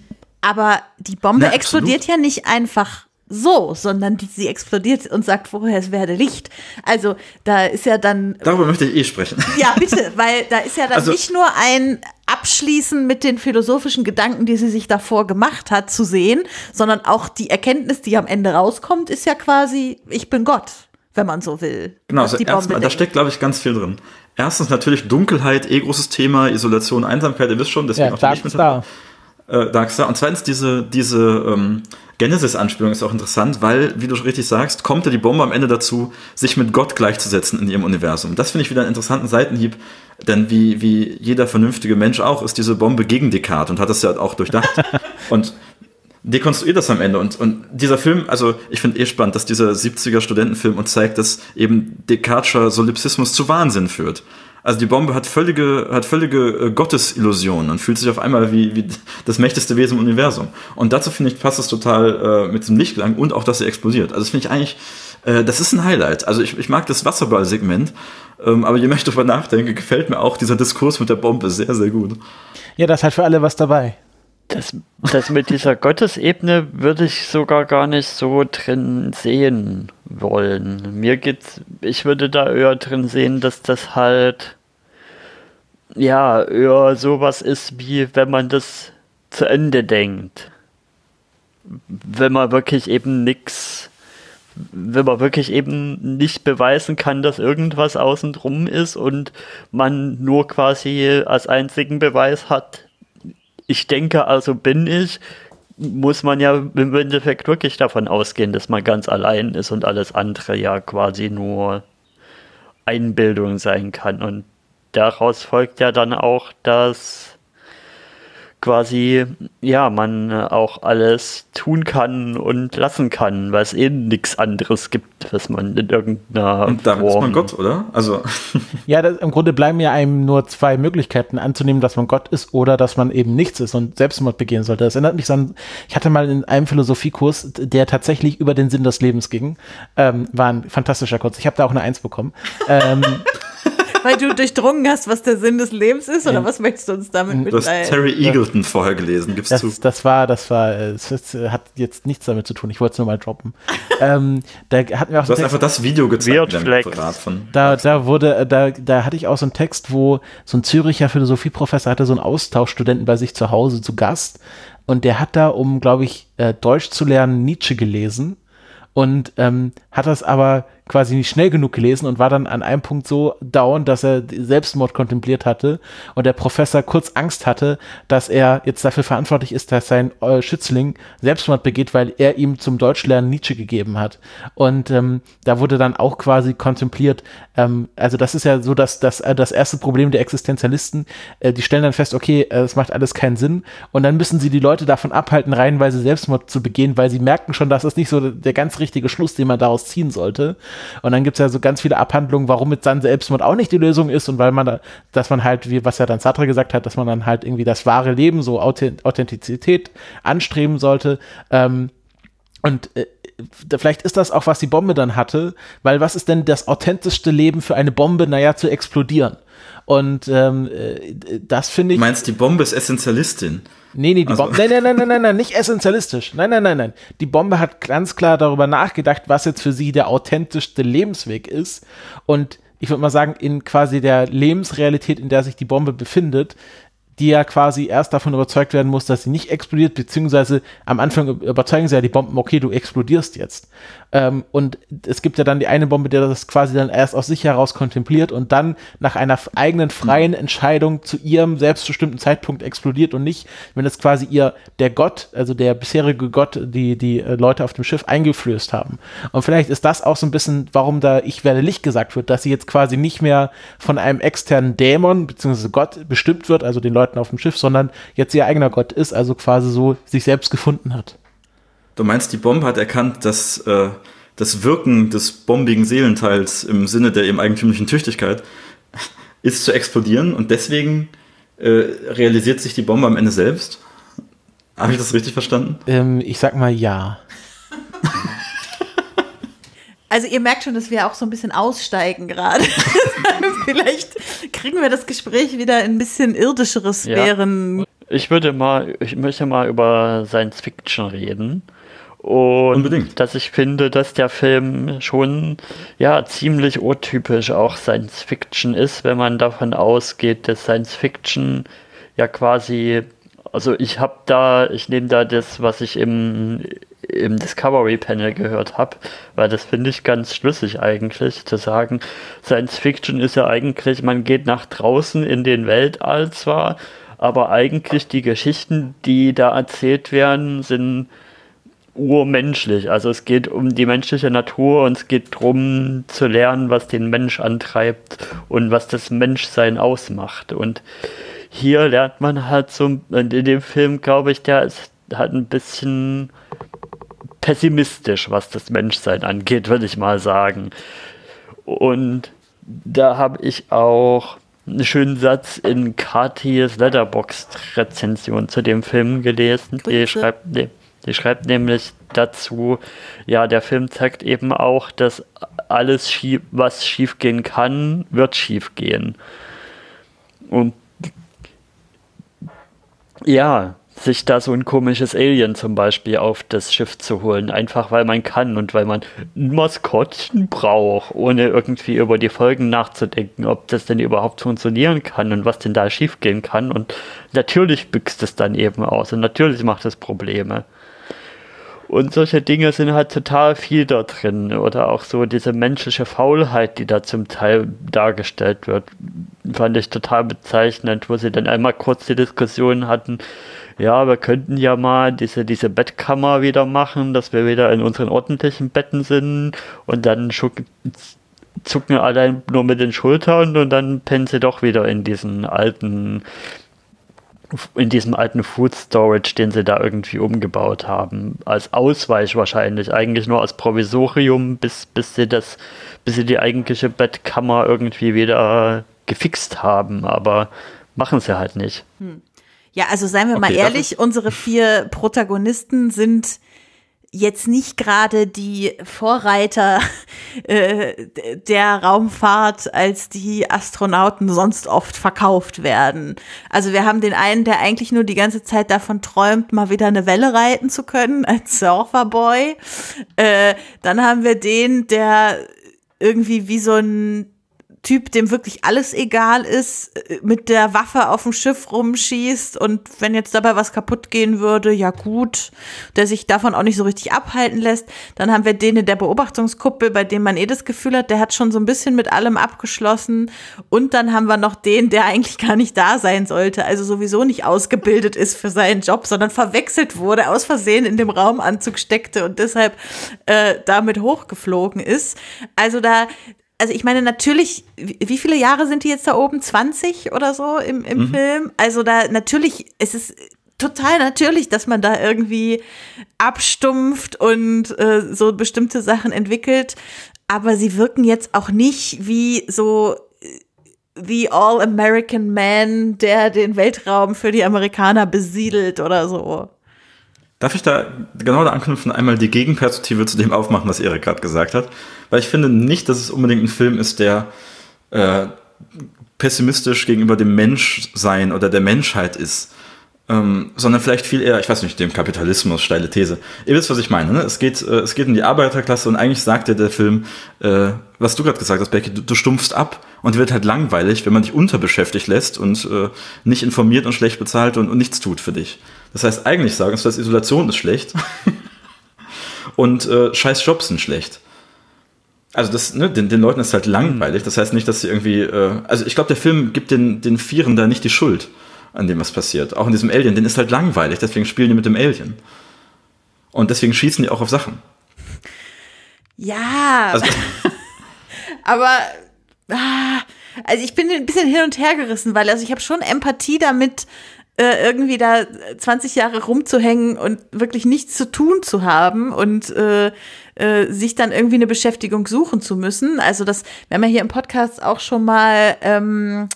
Aber die Bombe Na, explodiert ja nicht einfach so, sondern die, sie explodiert und sagt vorher, es werde Licht. Also da ist ja dann. Darüber möchte ich eh sprechen. Ja, bitte, weil da ist ja dann also, nicht nur ein Abschließen mit den philosophischen Gedanken, die sie sich davor gemacht hat, zu sehen, sondern auch die Erkenntnis, die am Ende rauskommt, ist ja quasi, ich bin Gott, wenn man so will. Genau, also erstmal, da steckt, glaube ich, ganz viel drin. Erstens natürlich Dunkelheit, eh großes Thema, Isolation, Einsamkeit, ihr wisst schon, deswegen ja, auch Dark Star. Äh, Darkstar. Und zweitens diese, diese ähm, Genesis-Anspielung ist auch interessant, weil, wie du richtig sagst, kommt ja die Bombe am Ende dazu, sich mit Gott gleichzusetzen in ihrem Universum. Das finde ich wieder einen interessanten Seitenhieb, denn wie, wie jeder vernünftige Mensch auch, ist diese Bombe gegen Descartes und hat das ja auch durchdacht. und dekonstruiert das am Ende. Und, und dieser Film, also ich finde eh spannend, dass dieser 70er Studentenfilm uns zeigt, dass eben Descartescher Solipsismus zu Wahnsinn führt. Also die Bombe hat völlige, hat völlige äh, Gottesillusionen und fühlt sich auf einmal wie, wie das mächtigste Wesen im Universum. Und dazu finde ich, passt es total äh, mit dem Lichtgang und auch, dass sie explodiert. Also das finde ich eigentlich, äh, das ist ein Highlight. Also ich, ich mag das Wasserball-Segment, ähm, aber je mehr ich darüber nachdenke, gefällt mir auch dieser Diskurs mit der Bombe sehr, sehr gut. Ja, da ist halt für alle was dabei. Das, das mit dieser Gottesebene würde ich sogar gar nicht so drin sehen wollen. Mir geht's, ich würde da eher drin sehen, dass das halt ja eher sowas ist, wie wenn man das zu Ende denkt. Wenn man wirklich eben nichts, wenn man wirklich eben nicht beweisen kann, dass irgendwas außen drum ist und man nur quasi als einzigen Beweis hat, ich denke, also bin ich, muss man ja im Endeffekt wirklich davon ausgehen, dass man ganz allein ist und alles andere ja quasi nur Einbildung sein kann. Und daraus folgt ja dann auch, dass quasi, ja, man äh, auch alles tun kann und lassen kann, weil es eben nichts anderes gibt, was man in irgendeiner Und damit Form ist man Gott, oder? Also. ja, das, im Grunde bleiben ja einem nur zwei Möglichkeiten anzunehmen, dass man Gott ist oder dass man eben nichts ist und Selbstmord begehen sollte. Das erinnert mich an, ich hatte mal in einem Philosophiekurs, der tatsächlich über den Sinn des Lebens ging, ähm, war ein fantastischer Kurs. Ich habe da auch eine Eins bekommen. ähm, weil du durchdrungen hast, was der Sinn des Lebens ist, oder was möchtest du uns damit mitteilen? Du hast Terry Eagleton ja. vorher gelesen, gibst das, du. Das war, das war, es hat jetzt nichts damit zu tun, ich wollte es nur mal droppen. ähm, da hatten wir auch du hast einfach das Video gezeigt, von. Da, da wurde, da, da hatte ich auch so einen Text, wo so ein Züricher Philosophieprofessor hatte so einen Austauschstudenten bei sich zu Hause zu Gast und der hat da, um, glaube ich, äh, Deutsch zu lernen, Nietzsche gelesen und ähm, hat das aber quasi nicht schnell genug gelesen und war dann an einem Punkt so down, dass er Selbstmord kontempliert hatte und der Professor kurz Angst hatte, dass er jetzt dafür verantwortlich ist, dass sein äh, Schützling Selbstmord begeht, weil er ihm zum Deutschlernen Nietzsche gegeben hat. Und ähm, da wurde dann auch quasi kontempliert, ähm, also das ist ja so, dass das, äh, das erste Problem der Existenzialisten, äh, die stellen dann fest, okay, äh, es macht alles keinen Sinn und dann müssen sie die Leute davon abhalten, reihenweise Selbstmord zu begehen, weil sie merken schon, dass das nicht so der ganz richtige Schluss, den man daraus ziehen sollte. Und dann gibt es ja so ganz viele Abhandlungen, warum mit dann Selbstmord auch nicht die Lösung ist und weil man da, dass man halt, wie was ja dann Sartre gesagt hat, dass man dann halt irgendwie das wahre Leben, so Authentizität anstreben sollte. Ähm, und äh, vielleicht ist das auch, was die Bombe dann hatte, weil was ist denn das authentischste Leben für eine Bombe? Naja, zu explodieren. Und ähm, äh, das finde ich. Du meinst, die Bombe ist Essentialistin? Nee, nee, die also. Bombe. Nein, nein, nein, nein, nein, nein, nicht essentialistisch. Nein, nein, nein, nein. Die Bombe hat ganz klar darüber nachgedacht, was jetzt für sie der authentischste Lebensweg ist. Und ich würde mal sagen, in quasi der Lebensrealität, in der sich die Bombe befindet, die ja quasi erst davon überzeugt werden muss, dass sie nicht explodiert, beziehungsweise am Anfang überzeugen sie ja die Bomben, okay, du explodierst jetzt. Ähm, und es gibt ja dann die eine Bombe, der das quasi dann erst aus sich heraus kontempliert und dann nach einer eigenen freien Entscheidung zu ihrem selbstbestimmten Zeitpunkt explodiert und nicht, wenn es quasi ihr der Gott, also der bisherige Gott, die die äh, Leute auf dem Schiff eingeflößt haben. Und vielleicht ist das auch so ein bisschen, warum da ich werde Licht gesagt wird, dass sie jetzt quasi nicht mehr von einem externen Dämon bzw. Gott bestimmt wird, also den Leuten auf dem Schiff, sondern jetzt ihr eigener Gott ist, also quasi so sich selbst gefunden hat. Du meinst, die Bombe hat erkannt, dass äh, das Wirken des bombigen Seelenteils im Sinne der eben eigentümlichen Tüchtigkeit ist zu explodieren und deswegen äh, realisiert sich die Bombe am Ende selbst? Habe ich das richtig verstanden? Ähm, ich sag mal ja. Also ihr merkt schon, dass wir auch so ein bisschen aussteigen gerade. Vielleicht kriegen wir das Gespräch wieder in ein bisschen irdischere Sphären. Ja. Ich würde mal, ich möchte mal über Science Fiction reden. Und Unbedingt. dass ich finde, dass der Film schon ja ziemlich urtypisch auch Science Fiction ist, wenn man davon ausgeht, dass Science Fiction ja quasi, also ich habe da, ich nehme da das, was ich im, im Discovery Panel gehört habe, weil das finde ich ganz schlüssig eigentlich, zu sagen, Science Fiction ist ja eigentlich, man geht nach draußen in den Weltall zwar, aber eigentlich die Geschichten, die da erzählt werden, sind urmenschlich. Also es geht um die menschliche Natur und es geht darum zu lernen, was den Mensch antreibt und was das Menschsein ausmacht. Und hier lernt man halt so, in dem Film glaube ich, der ist halt ein bisschen pessimistisch, was das Menschsein angeht, würde ich mal sagen. Und da habe ich auch einen schönen Satz in Katis Letterboxd-Rezension zu dem Film gelesen. Die schreibt, nee, die schreibt nämlich dazu, ja, der Film zeigt eben auch, dass alles, schief, was schiefgehen kann, wird schiefgehen. Und ja, sich da so ein komisches Alien zum Beispiel auf das Schiff zu holen, einfach weil man kann und weil man ein Maskottchen braucht, ohne irgendwie über die Folgen nachzudenken, ob das denn überhaupt funktionieren kann und was denn da schiefgehen kann. Und natürlich büchst es dann eben aus und natürlich macht es Probleme. Und solche Dinge sind halt total viel da drin. Oder auch so diese menschliche Faulheit, die da zum Teil dargestellt wird, fand ich total bezeichnend, wo sie dann einmal kurz die Diskussion hatten, ja, wir könnten ja mal diese, diese Bettkammer wieder machen, dass wir wieder in unseren ordentlichen Betten sind und dann zucken allein nur mit den Schultern und dann pennen sie doch wieder in diesen alten in diesem alten Food Storage, den sie da irgendwie umgebaut haben, als Ausweich wahrscheinlich, eigentlich nur als Provisorium, bis, bis sie das, bis sie die eigentliche Bettkammer irgendwie wieder gefixt haben, aber machen sie halt nicht. Hm. Ja, also seien wir okay, mal ehrlich, unsere vier Protagonisten sind jetzt nicht gerade die Vorreiter äh, der Raumfahrt, als die Astronauten sonst oft verkauft werden. Also wir haben den einen, der eigentlich nur die ganze Zeit davon träumt, mal wieder eine Welle reiten zu können als Surferboy. Äh, dann haben wir den, der irgendwie wie so ein Typ, dem wirklich alles egal ist, äh, mit der Waffe auf dem Schiff rumschießt und wenn jetzt dabei was kaputt gehen würde, ja gut, der sich davon auch nicht so richtig abhalten lässt. Dann haben wir den in der Beobachtungskuppel, bei dem man eh das Gefühl hat, der hat schon so ein bisschen mit allem abgeschlossen. Und dann haben wir noch den, der eigentlich gar nicht da sein sollte, also sowieso nicht ausgebildet ist für seinen Job, sondern verwechselt wurde, aus Versehen in dem Raumanzug steckte und deshalb äh, damit hochgeflogen ist. Also da also ich meine, natürlich, wie viele Jahre sind die jetzt da oben? 20 oder so im, im mhm. Film? Also da natürlich, es ist total natürlich, dass man da irgendwie abstumpft und äh, so bestimmte Sachen entwickelt. Aber sie wirken jetzt auch nicht wie so The All-American Man, der den Weltraum für die Amerikaner besiedelt oder so. Darf ich da genau da anknüpfen, einmal die Gegenperspektive zu dem aufmachen, was Erik gerade gesagt hat? Weil ich finde nicht, dass es unbedingt ein Film ist, der äh, pessimistisch gegenüber dem Menschsein oder der Menschheit ist. ähm, sondern vielleicht viel eher, ich weiß nicht, dem Kapitalismus, steile These. Ihr wisst, was ich meine. Ne? Es, geht, äh, es geht um die Arbeiterklasse und eigentlich sagt ja der Film, äh, was du gerade gesagt hast, Becky, du, du stumpfst ab und wird halt langweilig, wenn man dich unterbeschäftigt lässt und äh, nicht informiert und schlecht bezahlt und, und nichts tut für dich. Das heißt, eigentlich sagen sie, dass Isolation ist schlecht und äh, scheiß Jobs sind schlecht. Also das, ne, den, den Leuten ist halt langweilig. Das heißt nicht, dass sie irgendwie, äh, also ich glaube, der Film gibt den, den Vieren da nicht die Schuld an dem, was passiert. Auch in diesem Alien, den ist halt langweilig, deswegen spielen die mit dem Alien. Und deswegen schießen die auch auf Sachen. Ja. Also, aber ah, also ich bin ein bisschen hin und her gerissen, weil also ich habe schon Empathie damit, äh, irgendwie da 20 Jahre rumzuhängen und wirklich nichts zu tun zu haben und äh, äh, sich dann irgendwie eine Beschäftigung suchen zu müssen. Also das, wir haben ja hier im Podcast auch schon mal ähm,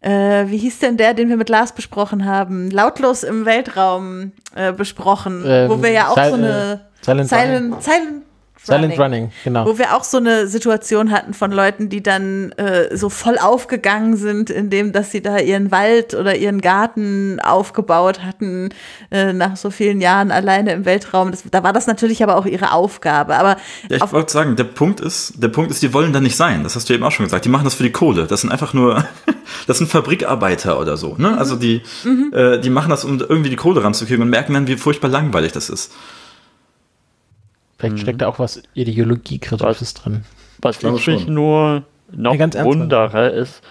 äh, wie hieß denn der, den wir mit Lars besprochen haben? Lautlos im Weltraum äh, besprochen, ähm, wo wir ja auch so eine Silent, Silent, Silent Silent Running, genau. Wo wir auch so eine Situation hatten von Leuten, die dann äh, so voll aufgegangen sind, indem dass sie da ihren Wald oder ihren Garten aufgebaut hatten, äh, nach so vielen Jahren alleine im Weltraum. Das, da war das natürlich aber auch ihre Aufgabe. Aber ja, ich wollte sagen, der Punkt ist, der Punkt ist, die wollen da nicht sein. Das hast du eben auch schon gesagt. Die machen das für die Kohle. Das sind einfach nur, das sind Fabrikarbeiter oder so. Ne? Also die, mhm. äh, die machen das, um irgendwie die Kohle ranzukriegen und merken dann, wie furchtbar langweilig das ist. Vielleicht mhm. steckt da auch was Ideologiekritisches drin. Was ich mich nur noch ja, wundere ist,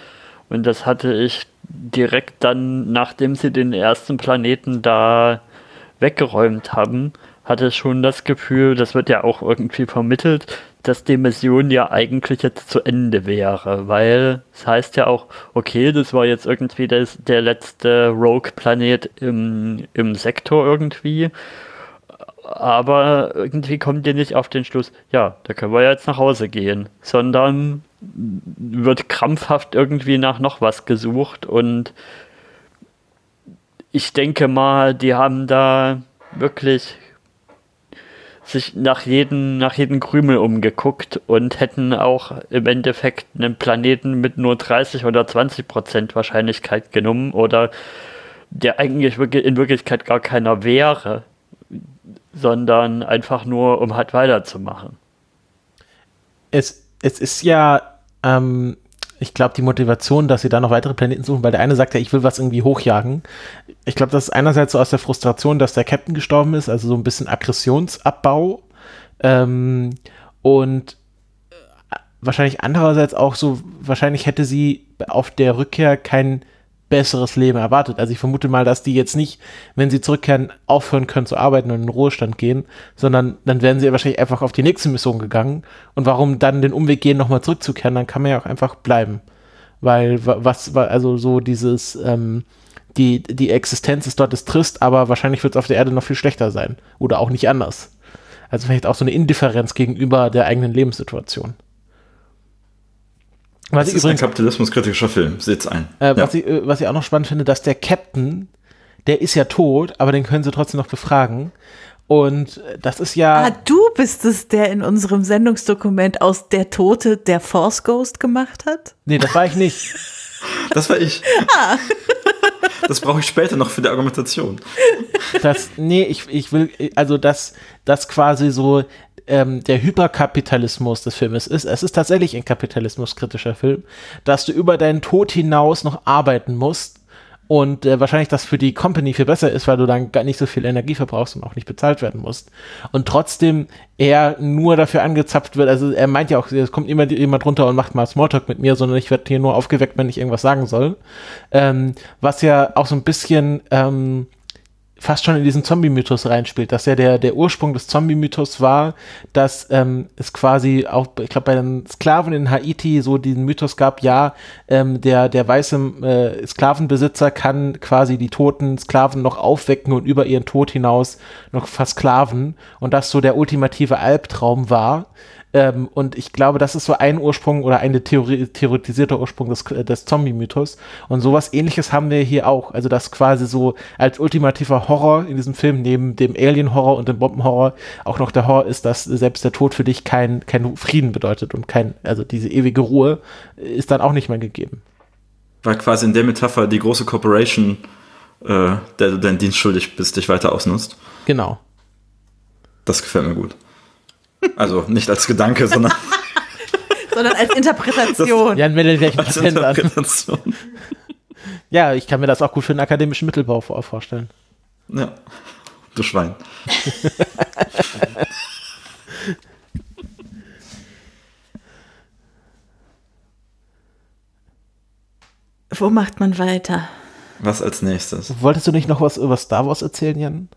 und das hatte ich direkt dann, nachdem sie den ersten Planeten da weggeräumt haben, hatte ich schon das Gefühl, das wird ja auch irgendwie vermittelt, dass die Mission ja eigentlich jetzt zu Ende wäre, weil es heißt ja auch, okay, das war jetzt irgendwie das, der letzte Rogue-Planet im, im Sektor irgendwie aber irgendwie kommt ihr nicht auf den Schluss, ja, da können wir jetzt nach Hause gehen, sondern wird krampfhaft irgendwie nach noch was gesucht und ich denke mal, die haben da wirklich sich nach jedem, nach jedem Krümel umgeguckt und hätten auch im Endeffekt einen Planeten mit nur 30 oder 20 Prozent Wahrscheinlichkeit genommen oder der eigentlich in Wirklichkeit gar keiner wäre sondern einfach nur, um halt weiterzumachen. Es, es ist ja, ähm, ich glaube, die Motivation, dass sie da noch weitere Planeten suchen, weil der eine sagt ja, ich will was irgendwie hochjagen. Ich glaube, das ist einerseits so aus der Frustration, dass der Captain gestorben ist, also so ein bisschen Aggressionsabbau. Ähm, und äh, wahrscheinlich andererseits auch so, wahrscheinlich hätte sie auf der Rückkehr kein besseres Leben erwartet. Also ich vermute mal, dass die jetzt nicht, wenn sie zurückkehren, aufhören können zu arbeiten und in den Ruhestand gehen, sondern dann wären sie wahrscheinlich einfach auf die nächste Mission gegangen. Und warum dann den Umweg gehen, nochmal zurückzukehren, dann kann man ja auch einfach bleiben. Weil was, also so dieses, ähm, die, die Existenz ist dort ist trist, aber wahrscheinlich wird es auf der Erde noch viel schlechter sein. Oder auch nicht anders. Also vielleicht auch so eine Indifferenz gegenüber der eigenen Lebenssituation. Was das ist übrigens, ein kapitalismuskritischer Film, seht's ein. Äh, ja. was, ich, äh, was ich auch noch spannend finde, dass der Captain, der ist ja tot, aber den können sie trotzdem noch befragen. Und äh, das ist ja. Ah, du bist es, der in unserem Sendungsdokument aus der Tote der Force Ghost gemacht hat? Nee, das war ich nicht. das war ich. Ah. Das brauche ich später noch für die Argumentation. Das, nee, ich, ich will, also das, das quasi so ähm, der Hyperkapitalismus des Filmes ist, es ist tatsächlich ein kapitalismuskritischer Film, dass du über deinen Tod hinaus noch arbeiten musst und äh, wahrscheinlich das für die Company viel besser ist, weil du dann gar nicht so viel Energie verbrauchst und auch nicht bezahlt werden musst. Und trotzdem er nur dafür angezapft wird, also er meint ja auch, es kommt immer jemand runter und macht mal Smalltalk mit mir, sondern ich werde hier nur aufgeweckt, wenn ich irgendwas sagen soll. Ähm, was ja auch so ein bisschen ähm, fast schon in diesen Zombie-Mythos reinspielt, dass ja der, der Ursprung des Zombie-Mythos war, dass ähm, es quasi auch, ich glaube, bei den Sklaven in Haiti so diesen Mythos gab, ja, ähm, der, der weiße äh, Sklavenbesitzer kann quasi die toten Sklaven noch aufwecken und über ihren Tod hinaus noch versklaven und das so der ultimative Albtraum war. Ähm, und ich glaube, das ist so ein Ursprung oder eine Theorie, theoretisierte Ursprung des, des Zombie-Mythos. Und sowas ähnliches haben wir hier auch. Also, das quasi so als ultimativer Horror in diesem Film neben dem Alien-Horror und dem Bomben-Horror auch noch der Horror ist, dass selbst der Tod für dich kein, kein Frieden bedeutet und kein, also diese ewige Ruhe ist dann auch nicht mehr gegeben. War quasi in der Metapher die große Corporation äh, der du deinen Dienst schuldig bist, dich weiter ausnutzt. Genau. Das gefällt mir gut. Also nicht als Gedanke, sondern Sondern als Interpretation. Jan meldet gleich ein als. Interpretation. Ja, ich kann mir das auch gut für den akademischen Mittelbau vor- vorstellen. Ja, du Schwein. Wo macht man weiter? Was als nächstes? Wolltest du nicht noch was über Star Wars erzählen, Jan?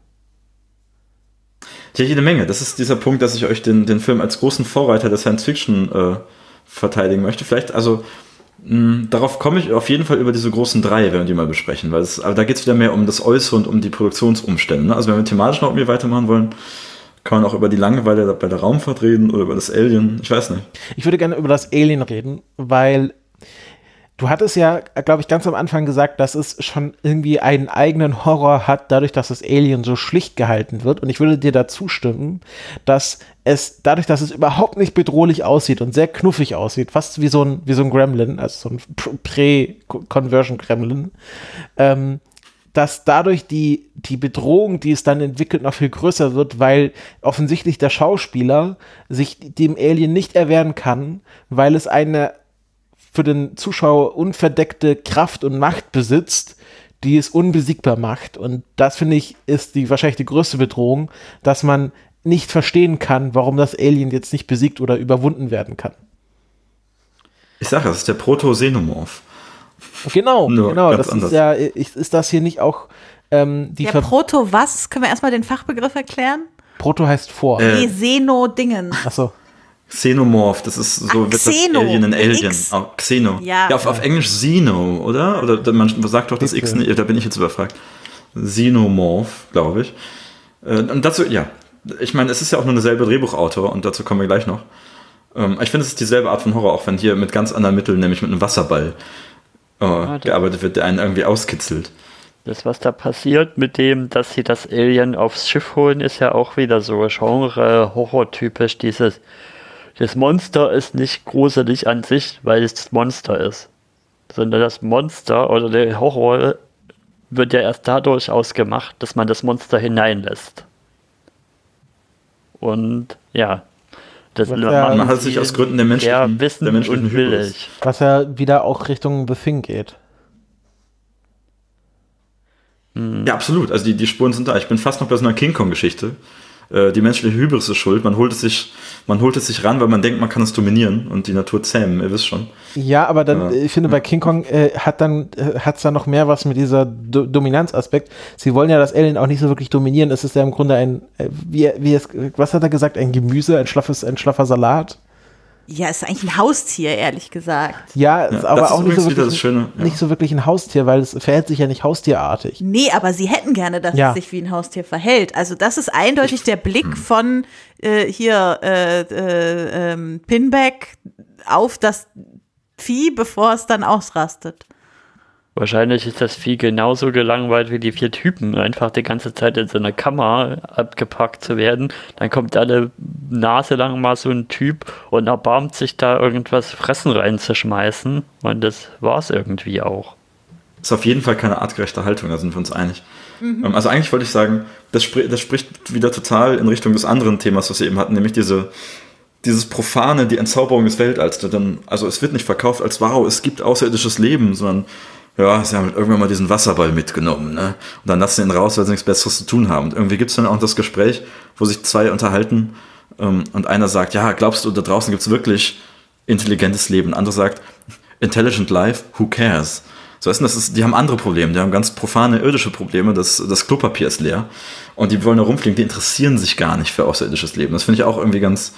Ja, jede Menge. Das ist dieser Punkt, dass ich euch den, den Film als großen Vorreiter der Science Fiction äh, verteidigen möchte. Vielleicht, also mh, darauf komme ich auf jeden Fall über diese großen drei, wenn wir die mal besprechen, weil es, aber da geht es wieder mehr um das Äußere und um die Produktionsumstände. Ne? Also wenn wir thematisch noch irgendwie weitermachen wollen, kann man auch über die Langeweile bei der Raumfahrt reden oder über das Alien. Ich weiß nicht. Ich würde gerne über das Alien reden, weil du hattest ja, glaube ich, ganz am Anfang gesagt, dass es schon irgendwie einen eigenen Horror hat, dadurch, dass das Alien so schlicht gehalten wird. Und ich würde dir dazu stimmen, dass es dadurch, dass es überhaupt nicht bedrohlich aussieht und sehr knuffig aussieht, fast wie so ein, wie so ein Gremlin, also so ein Prä-Conversion-Gremlin, ähm, dass dadurch die, die Bedrohung, die es dann entwickelt, noch viel größer wird, weil offensichtlich der Schauspieler sich dem Alien nicht erwehren kann, weil es eine für den Zuschauer unverdeckte Kraft und Macht besitzt, die es unbesiegbar macht. Und das finde ich ist die wahrscheinlich die größte Bedrohung, dass man nicht verstehen kann, warum das Alien jetzt nicht besiegt oder überwunden werden kann. Ich sage, das ist der Proto-Xenomorph. Genau, Nur genau. Das anders. ist ja, ist, ist das hier nicht auch ähm, die Der Ver Proto was? Können wir erstmal den Fachbegriff erklären? Proto heißt vor. Äh, Nee, Xeno-Dingen. Achso. Xenomorph, das ist so Ach, wird das Alien in Alien. Oh, Xeno. Ja. auf, auf Englisch Xeno, oder? Oder man sagt doch das X, nicht, da bin ich jetzt überfragt. Xenomorph, glaube ich. Äh, Und dazu, ja, ich meine, es ist ja auch nur derselbe Drehbuchautor und dazu kommen wir gleich noch. Ähm, Ich finde, es ist dieselbe Art von Horror, auch wenn hier mit ganz anderen Mitteln, nämlich mit einem Wasserball äh, das- gearbeitet wird, der einen irgendwie auskitzelt. Das, was da passiert mit dem, dass sie das Alien aufs Schiff holen, ist ja auch wieder so Genre-Horror-typisch. Dieses, das Monster ist nicht gruselig an sich, weil es das Monster ist. Sondern das Monster oder der Horror wird ja erst dadurch ausgemacht, dass man das Monster hineinlässt. Und ja, das Was ja- Man hat sich aus Gründen der menschlichen, ja, der wissen menschlichen und Hybris. willig. Was ja wieder auch Richtung The Thing geht. Ja, absolut. Also die, die Spuren sind da. Ich bin fast noch bei so einer King Kong-Geschichte. Äh, die menschliche Hybris ist schuld. Man holt, es sich, man holt es sich ran, weil man denkt, man kann es dominieren und die Natur zähmen. Ihr wisst schon. Ja, aber dann, Ja. ich finde, bei King Kong äh, hat dann äh, hat's dann noch mehr was mit dieser Do Dominanzaspekt. Sie wollen ja das Alien auch nicht so wirklich dominieren. Es ist ja im Grunde ein, äh, wie, wie es, was hat er gesagt, ein Gemüse, ein schlaffes, ein schlaffer Salat. Ja, ist eigentlich ein Haustier, ehrlich gesagt. Ja, ist Ja, aber das ist auch nicht so, wirklich, das Schöne, ja. nicht so wirklich ein Haustier, weil es verhält sich ja nicht haustierartig. Nee, aber sie hätten gerne, dass Ja. es sich wie ein Haustier verhält. Also das ist eindeutig der Blick von äh, hier äh, äh, ähm, Pinback auf das Vieh, bevor es dann ausrastet. Wahrscheinlich ist das Vieh genauso gelangweilt wie die vier Typen, einfach die ganze Zeit in so einer Kammer abgepackt zu werden. Dann kommt alle Nase lang mal so ein Typ und erbarmt sich da irgendwas Fressen reinzuschmeißen. Und das war's irgendwie auch. Ist auf jeden Fall keine artgerechte Haltung, da sind wir uns einig. Ähm, Also eigentlich wollte ich sagen, das, spri das spricht wieder total in Richtung des anderen Themas, was wir eben hatten, nämlich diese, dieses profane, die Entzauberung des Weltalls. der Dann, also es wird nicht verkauft als wow, es gibt außerirdisches Leben, sondern ja, sie haben halt irgendwann mal diesen Wasserball mitgenommen, ne? Und dann lassen sie ihn raus, weil sie nichts Besseres zu tun haben. Und irgendwie gibt es dann auch das Gespräch, wo sich zwei unterhalten ähm, und einer sagt, ja, glaubst du, da draußen gibt es wirklich intelligentes Leben? Andere sagt, intelligent life, who cares? So ist das ist, die haben andere Probleme, die haben ganz profane irdische Probleme, das, das Klopapier ist leer und die wollen da rumfliegen, die interessieren sich gar nicht für außerirdisches Leben. Das finde ich auch irgendwie ganz,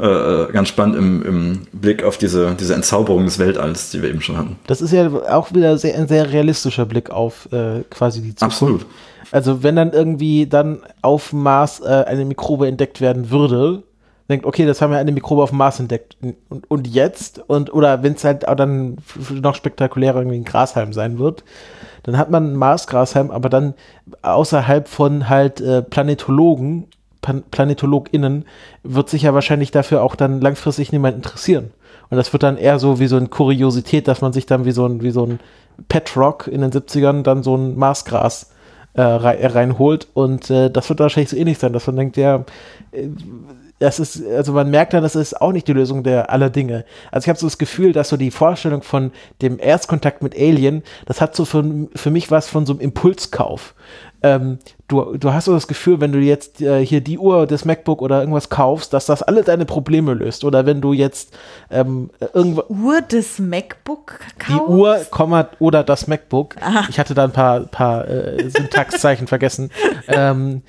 äh, ganz spannend im, im Blick auf diese, diese Entzauberung des Weltalls, die wir eben schon hatten. Das ist ja auch wieder sehr, ein sehr realistischer Blick auf äh, quasi die Zukunft. Absolut. Also wenn dann irgendwie dann auf Mars äh, eine Mikrobe entdeckt werden würde, denkt, okay, das haben wir eine Mikrobe auf dem Mars entdeckt. Und, und jetzt? Und, oder wenn es halt auch dann noch spektakulärer irgendwie ein Grashalm sein wird, dann hat man Mars-Grashalm, aber dann außerhalb von halt äh, Planetologen PlanetologInnen wird sich ja wahrscheinlich dafür auch dann langfristig niemand interessieren. Und das wird dann eher so wie so eine Kuriosität, dass man sich dann wie so ein, wie so ein Pet in den 70ern dann so ein Marsgras äh, reinholt. Und äh, das wird wahrscheinlich so ähnlich sein, dass man denkt, ja, äh, das ist, also man merkt dann, das ist auch nicht die Lösung der aller Dinge. Also ich habe so das Gefühl, dass so die Vorstellung von dem Erstkontakt mit Alien, das hat so für, für mich was von so einem Impulskauf. Ähm, du, du hast so das Gefühl, wenn du jetzt äh, hier die Uhr des MacBook oder irgendwas kaufst, dass das alle deine Probleme löst. Oder wenn du jetzt ähm, irgendwas. Uhr des MacBook kaufst? Die Uhr, Komma, oder das MacBook. Aha. Ich hatte da ein paar, paar äh, Syntaxzeichen vergessen. Ähm,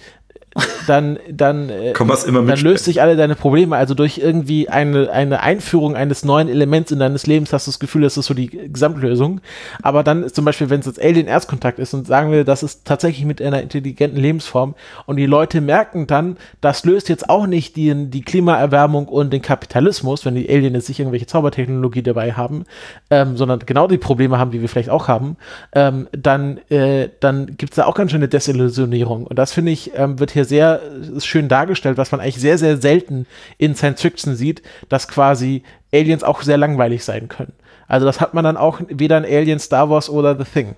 dann, dann, äh, dann löst sich alle deine Probleme. Also durch irgendwie eine, eine Einführung eines neuen Elements in deines Lebens hast du das Gefühl, das ist so die Gesamtlösung. Aber dann ist zum Beispiel, wenn es jetzt Alien Erstkontakt ist und sagen wir, das ist tatsächlich mit einer intelligenten Lebensform und die Leute merken dann, das löst jetzt auch nicht die, die Klimaerwärmung und den Kapitalismus, wenn die Alien jetzt nicht irgendwelche Zaubertechnologie dabei haben, ähm, sondern genau die Probleme haben, die wir vielleicht auch haben, ähm, dann, äh, dann gibt es da auch ganz schöne Desillusionierung. Und das finde ich, ähm, wird hier sehr schön dargestellt, was man eigentlich sehr, sehr selten in Science Fiction sieht, dass quasi Aliens auch sehr langweilig sein können. Also das hat man dann auch weder in Alien, Star Wars oder The Thing.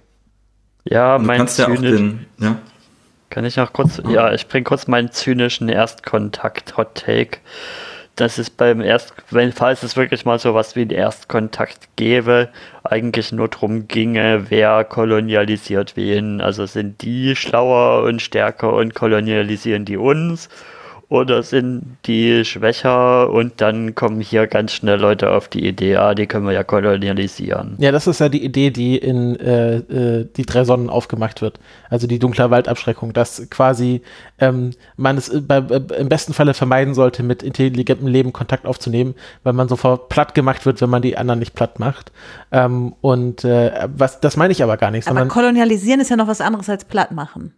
Ja, mein zynisch, ja den, ja. Kann ich noch kurz, ja, ich bringe kurz meinen zynischen Erstkontakt-Hot-Take dass es beim Erst, wenn falls es wirklich mal so was wie einen Erstkontakt gäbe, eigentlich nur darum ginge, wer kolonialisiert wen. Also sind die schlauer und stärker und kolonialisieren die uns oder sind die schwächer und dann kommen hier ganz schnell Leute auf die Idee, ah, die können wir ja kolonialisieren. Ja, das ist ja die Idee, die in äh, äh, die drei Sonnen aufgemacht wird. Also die dunkle Waldabschreckung, dass quasi ähm, man es bei, äh, im besten Falle vermeiden sollte, mit intelligentem Leben Kontakt aufzunehmen, weil man sofort platt gemacht wird, wenn man die anderen nicht platt macht. Ähm, und äh, was, das meine ich aber gar nicht. Aber kolonialisieren ist ja noch was anderes als platt machen.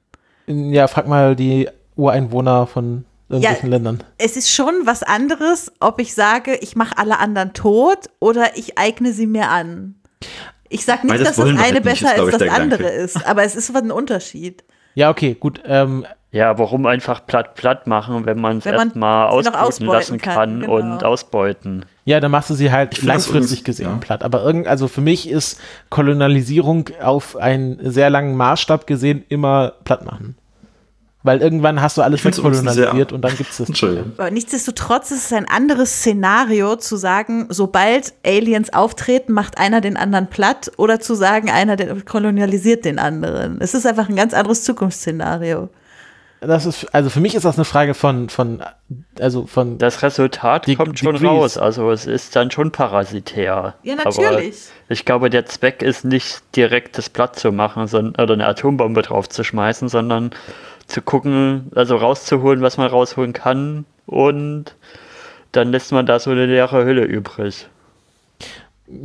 Ja, frag mal die Ureinwohner von irgendwelchen ja, Ländern. Es ist schon was anderes, ob ich sage, ich mache alle anderen tot oder ich eigne sie mir an. Ich sage nicht, dass das eine besser ist, als das andere ist, aber es ist ein Unterschied. Ja, okay, gut. Ähm, ja, warum einfach platt platt machen, wenn man es erstmal ausbluten lassen kann, kann genau. und ausbeuten? Ja, dann machst du sie halt langfristig gesehen ja. platt. Aber irgend, also für mich ist Kolonialisierung auf einen sehr langen Maßstab gesehen immer platt machen. Weil irgendwann hast du alles wegkolonialisiert und dann gibt es das. Aber nichtsdestotrotz ist es ein anderes Szenario zu sagen, sobald Aliens auftreten, macht einer den anderen platt oder zu sagen, einer kolonialisiert den anderen. Es ist einfach ein ganz anderes Zukunftsszenario. Das ist, also für mich ist das eine Frage von, von, also von. Das Resultat die, kommt schon raus, also es ist dann schon parasitär. Ja, natürlich. Aber ich glaube, der Zweck ist nicht direkt das Blatt zu machen sondern, oder eine Atombombe drauf zu schmeißen, sondern zu gucken, also rauszuholen, was man rausholen kann und dann lässt man da so eine leere Hülle übrig.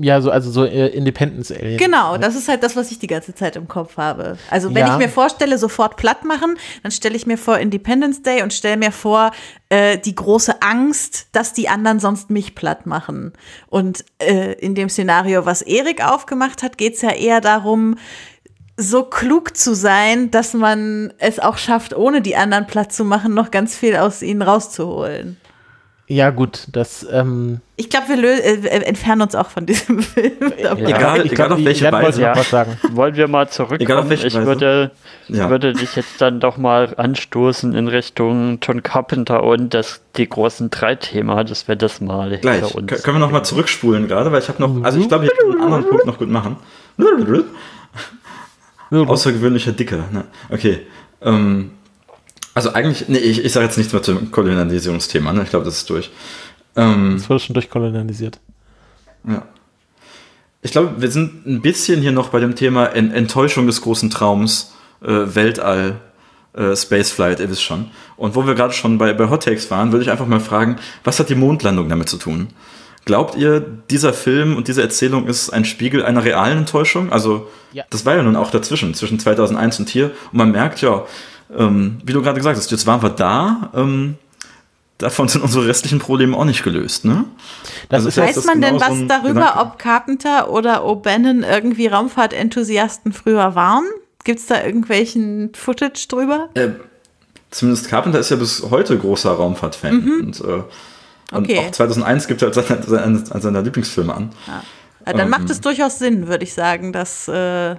Ja, so, also so äh, Independence Alien. Genau, das ist halt das, was ich die ganze Zeit im Kopf habe. Also wenn ja. ich mir vorstelle, sofort platt machen, dann stelle ich mir vor Independence Day und stelle mir vor äh, die große Angst, dass die anderen sonst mich platt machen. Und äh, in dem Szenario, was Erik aufgemacht hat, geht es ja eher darum, so klug zu sein, dass man es auch schafft, ohne die anderen platt zu machen, noch ganz viel aus ihnen rauszuholen. Ja, gut, das. Ähm ich glaube, wir äh, entfernen uns auch von diesem Film. Ja. Egal, ich egal auf welche Weise. Ja. Was sagen. Wollen wir mal zurückkommen? ich würde, ja. würde dich jetzt dann doch mal anstoßen in Richtung John Carpenter und das, die großen drei Thema, dass wir das mal Gleich. uns. Können wir noch mal zurückspulen gerade, weil ich habe noch, also ich glaube, ich kann einen anderen Punkt noch gut machen. Außergewöhnlicher Dicker. Ne? Okay. Ähm, also eigentlich, nee, ich, ich sage jetzt nichts mehr zum Kolonialisierungsthema. Ne? Ich glaube, das ist durch. Ähm, das wurde schon durchkolonialisiert. Ja. Ich glaube, wir sind ein bisschen hier noch bei dem Thema Enttäuschung des großen Traums, äh, Weltall, äh, Spaceflight, ihr wisst schon. Und wo wir gerade schon bei, bei Hot Takes waren, würde ich einfach mal fragen, was hat die Mondlandung damit zu tun? Glaubt ihr, dieser Film und diese Erzählung ist ein Spiegel einer realen Enttäuschung? Also, ja. das war ja nun auch dazwischen, zwischen 2001 und hier. Und man merkt ja, ähm, wie du gerade gesagt hast, jetzt waren wir da, ähm, davon sind unsere restlichen Probleme auch nicht gelöst, ne? Das also, weiß man denn was so darüber, Gedanke? ob Carpenter oder O'Bannon irgendwie Raumfahrtenthusiasten früher waren? Gibt es da irgendwelchen Footage drüber? Äh, zumindest Carpenter ist ja bis heute großer Raumfahrt-Fan. Mhm. Und, äh, und Okay. auch 2001 gibt er als seine, seine, seiner Lieblingsfilme an. Ja. Dann Ähm. macht es durchaus Sinn, würde ich sagen, dass äh,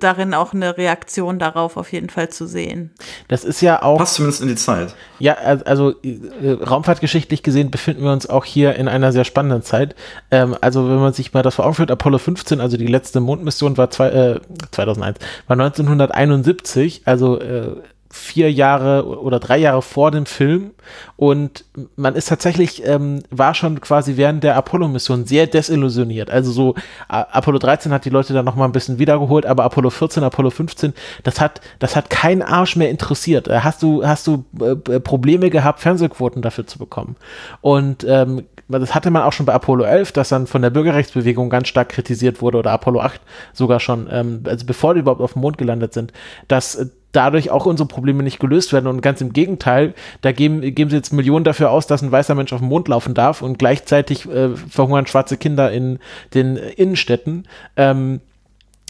darin auch eine Reaktion darauf auf jeden Fall zu sehen. Das ist ja auch. Passt zumindest in die Zeit. Ja, al- also äh, raumfahrtgeschichtlich gesehen befinden wir uns auch hier in einer sehr spannenden Zeit. Ähm, also wenn man sich mal das vor Augen führt, Apollo 15, also die letzte Mondmission war zwei, äh, 2001, war 1971, also äh, vier Jahre oder drei Jahre vor dem Film und man ist tatsächlich, ähm, war schon quasi während der Apollo-Mission sehr desillusioniert. Also so Apollo 13 hat die Leute dann nochmal ein bisschen wiedergeholt, aber Apollo 14, Apollo 15, das hat, das hat keinen Arsch mehr interessiert. Äh, Hast du, hast du äh, Probleme gehabt, Fernsehquoten dafür zu bekommen? Und ähm, das hatte man auch schon bei Apollo 11, das dann von der Bürgerrechtsbewegung ganz stark kritisiert wurde oder Apollo 8 sogar schon, ähm, also bevor die überhaupt auf dem Mond gelandet sind, dass äh, dadurch auch unsere Probleme nicht gelöst werden und ganz im Gegenteil, da geben, geben sie jetzt Millionen dafür aus, dass ein weißer Mensch auf dem Mond laufen darf und gleichzeitig äh, verhungern schwarze Kinder in den Innenstädten. Ähm,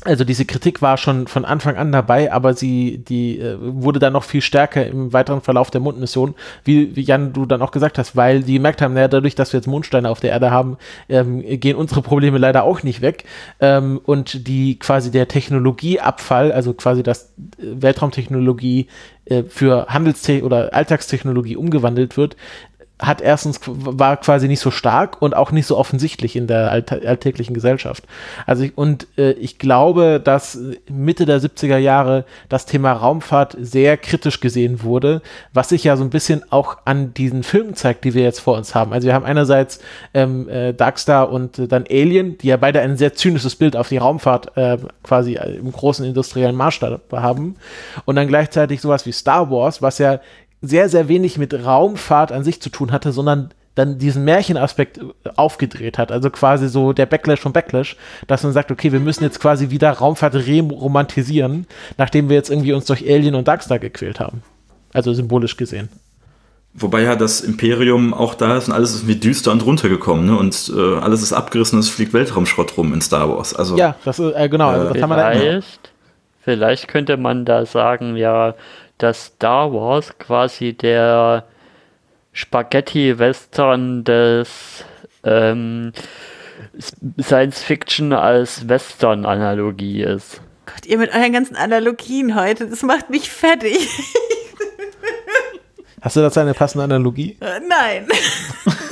also diese Kritik war schon von Anfang an dabei, aber sie die äh, wurde dann noch viel stärker im weiteren Verlauf der Mondmission, wie, wie Jan du dann auch gesagt hast, weil die gemerkt haben, naja, dadurch, dass wir jetzt Mondsteine auf der Erde haben, ähm, gehen unsere Probleme leider auch nicht weg. Ähm, und die quasi der Technologieabfall, also quasi das äh, Weltraumtechnologie äh, für Handelste oder Alltagstechnologie umgewandelt wird, hat erstens war quasi nicht so stark und auch nicht so offensichtlich in der alltä alltäglichen Gesellschaft. Also ich, und äh, ich glaube, dass Mitte der 70er Jahre das Thema Raumfahrt sehr kritisch gesehen wurde, was sich ja so ein bisschen auch an diesen Filmen zeigt, die wir jetzt vor uns haben. Also wir haben einerseits ähm, äh, Darkstar und äh, dann Alien, die ja beide ein sehr zynisches Bild auf die Raumfahrt äh, quasi im großen industriellen Maßstab haben und dann gleichzeitig sowas wie Star Wars, was ja sehr, sehr wenig mit Raumfahrt an sich zu tun hatte, sondern dann diesen Märchenaspekt äh, aufgedreht hat. Also quasi so der Backlash von Backlash, dass man sagt, okay, wir müssen jetzt quasi wieder Raumfahrt remantisieren, nachdem wir jetzt irgendwie uns durch Alien und Darkstar gequält haben. Also symbolisch gesehen. Wobei ja das Imperium auch da ist und alles ist wie düster und runtergekommen, ne? Und äh, alles ist abgerissen, es fliegt Weltraumschrott rum in Star Wars. Also Ja, das ist, äh, genau, also das haben wir da. Vielleicht, vielleicht könnte man da sagen, ja, dass Star Wars quasi der Spaghetti-Western des ähm, Science Fiction als Western-Analogie ist. Gott, ihr mit euren ganzen Analogien heute, das macht mich fertig. Hast du dazu eine passende Analogie? Äh, Nein.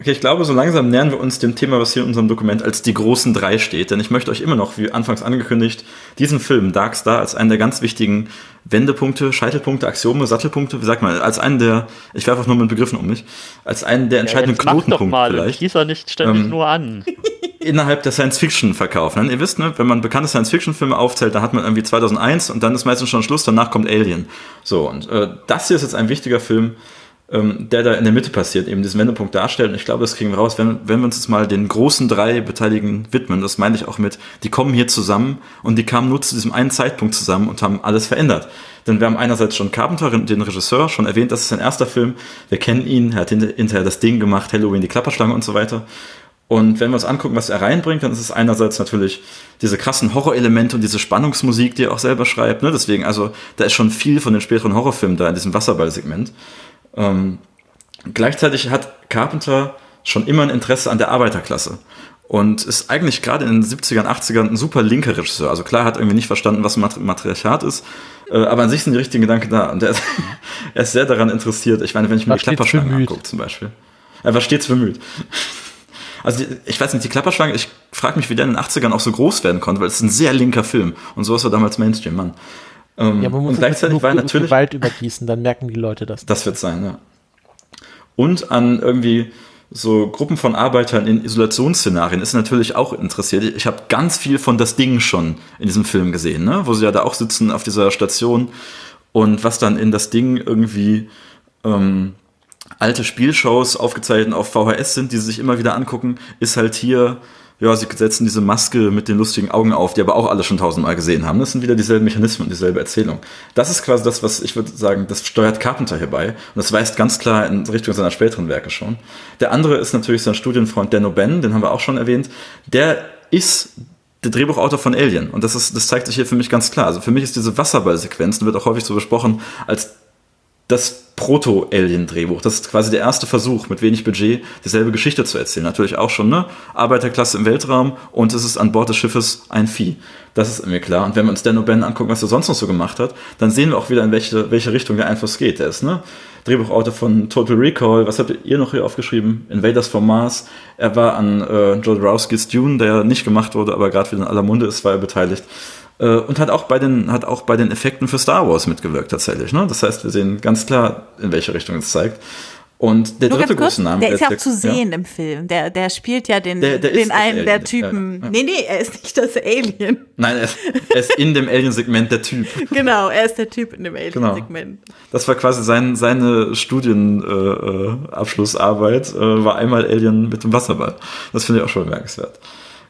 Okay, ich glaube, so langsam nähern wir uns dem Thema, was hier in unserem Dokument als die großen drei steht. Denn ich möchte euch immer noch, wie anfangs angekündigt, diesen Film Dark Star als einen der ganz wichtigen Wendepunkte, Scheitelpunkte, Axiome, Sattelpunkte, wie sagt man, als einen der, ich werfe auch nur mit Begriffen um mich, als einen der entscheidenden doch Knotenpunkte mal vielleicht teaser nicht ständig Ähm, nur an. innerhalb der Science-Fiction-Verkauf. Ne? Ihr wisst, ne, wenn man bekannte Science-Fiction-Filme aufzählt, dann hat man irgendwie 2001 und dann ist meistens schon Schluss, danach kommt Alien. So, und äh, das hier ist jetzt ein wichtiger Film, ähm, der da in der Mitte passiert, eben diesen Wendepunkt darstellt. Und ich glaube, das kriegen wir raus, wenn, wenn wir uns jetzt mal den großen drei Beteiligten widmen. Das meine ich auch mit, die kommen hier zusammen und die kamen nur zu diesem einen Zeitpunkt zusammen und haben alles verändert. Denn wir haben einerseits schon Carpenter, den Regisseur, schon erwähnt, das ist sein erster Film. Wir kennen ihn, er hat hinter- hinterher das Ding gemacht, Halloween, die Klapperschlange und so weiter. Und wenn wir uns angucken, was er reinbringt, dann ist es einerseits natürlich diese krassen Horrorelemente und diese Spannungsmusik, die er auch selber schreibt. Ne? Deswegen, also da ist schon viel von den späteren Horrorfilmen da in diesem Wasserball-Segment. Ähm, gleichzeitig hat Carpenter schon immer ein Interesse an der Arbeiterklasse und ist eigentlich gerade in den 70ern, 80ern ein super linker Regisseur. Also klar, hat irgendwie nicht verstanden, was Matri Matriarchat ist, äh, aber an sich sind die richtigen Gedanken da und er ist, er ist sehr daran interessiert. Ich meine, wenn ich mir War die bemüht. angucke zum Beispiel. Er war stets bemüht. Also die, ich weiß nicht, die Klapperschlange, ich frage mich, wie der in den 80ern auch so groß werden konnte, weil es ist ein sehr linker Film und so ist er damals Mainstream, Mann. Ähm, Ja, man muss und gleichzeitig nur war natürlich Gewalt übergießen, dann merken die Leute das. das wird sein, ja. Und an irgendwie so Gruppen von Arbeitern in Isolationsszenarien ist natürlich auch interessiert. Ich habe ganz viel von das Ding schon in diesem Film gesehen, ne? wo sie ja da auch sitzen auf dieser Station und was dann in das Ding irgendwie ähm, alte Spielshows aufgezeichnet auf VHS sind, die sie sich immer wieder angucken, ist halt hier, ja, sie setzen diese Maske mit den lustigen Augen auf, die aber auch alle schon tausendmal gesehen haben. Das sind wieder dieselben Mechanismen, dieselbe Erzählung. Das ist quasi das, was ich würde sagen, das steuert Carpenter hierbei. Und das weist ganz klar in Richtung seiner späteren Werke schon. Der andere ist natürlich sein Studienfreund Dan O'Bannon, den haben wir auch schon erwähnt. Der ist der Drehbuchautor von Alien. Und das ist, das zeigt sich hier für mich ganz klar. Also für mich ist diese Wasserballsequenz, wird auch häufig so besprochen, als das Proto-Alien-Drehbuch. Das ist quasi der erste Versuch, mit wenig Budget dieselbe Geschichte zu erzählen. Natürlich auch schon, ne? Arbeiterklasse im Weltraum und es ist an Bord des Schiffes ein Vieh. Das ist mir klar. Und wenn wir uns Dan O'Bannon angucken, was er sonst noch so gemacht hat, dann sehen wir auch wieder, in welche, welche Richtung der Einfluss geht. Der ist, ne? Drehbuchautor von Total Recall. Was habt ihr noch hier aufgeschrieben? Invaders from Mars. Er war an äh, Jodorowskis Dune, der nicht gemacht wurde, aber gerade wieder in aller Munde ist, war er beteiligt. Äh, und hat auch bei den hat auch bei den Effekten für Star Wars mitgewirkt tatsächlich. Ne? Das heißt, wir sehen ganz klar, in welche Richtung es zeigt. Und der Nur dritte kurz, große Name, der ist ja auch der- zu sehen im Film. Der, der spielt ja den, Der- der den einen der Alien, Typen. ja, ja. Nee, nee, er ist nicht das Alien. Nein, er ist, er ist in dem Alien-Segment der Typ. Genau, er ist der Typ in dem Genau. Alien-Segment. Das war quasi sein, seine Studienabschlussarbeit, äh, Abschlussarbeit, äh, war einmal Alien mit dem Wasserball. Das finde ich auch schon bemerkenswert.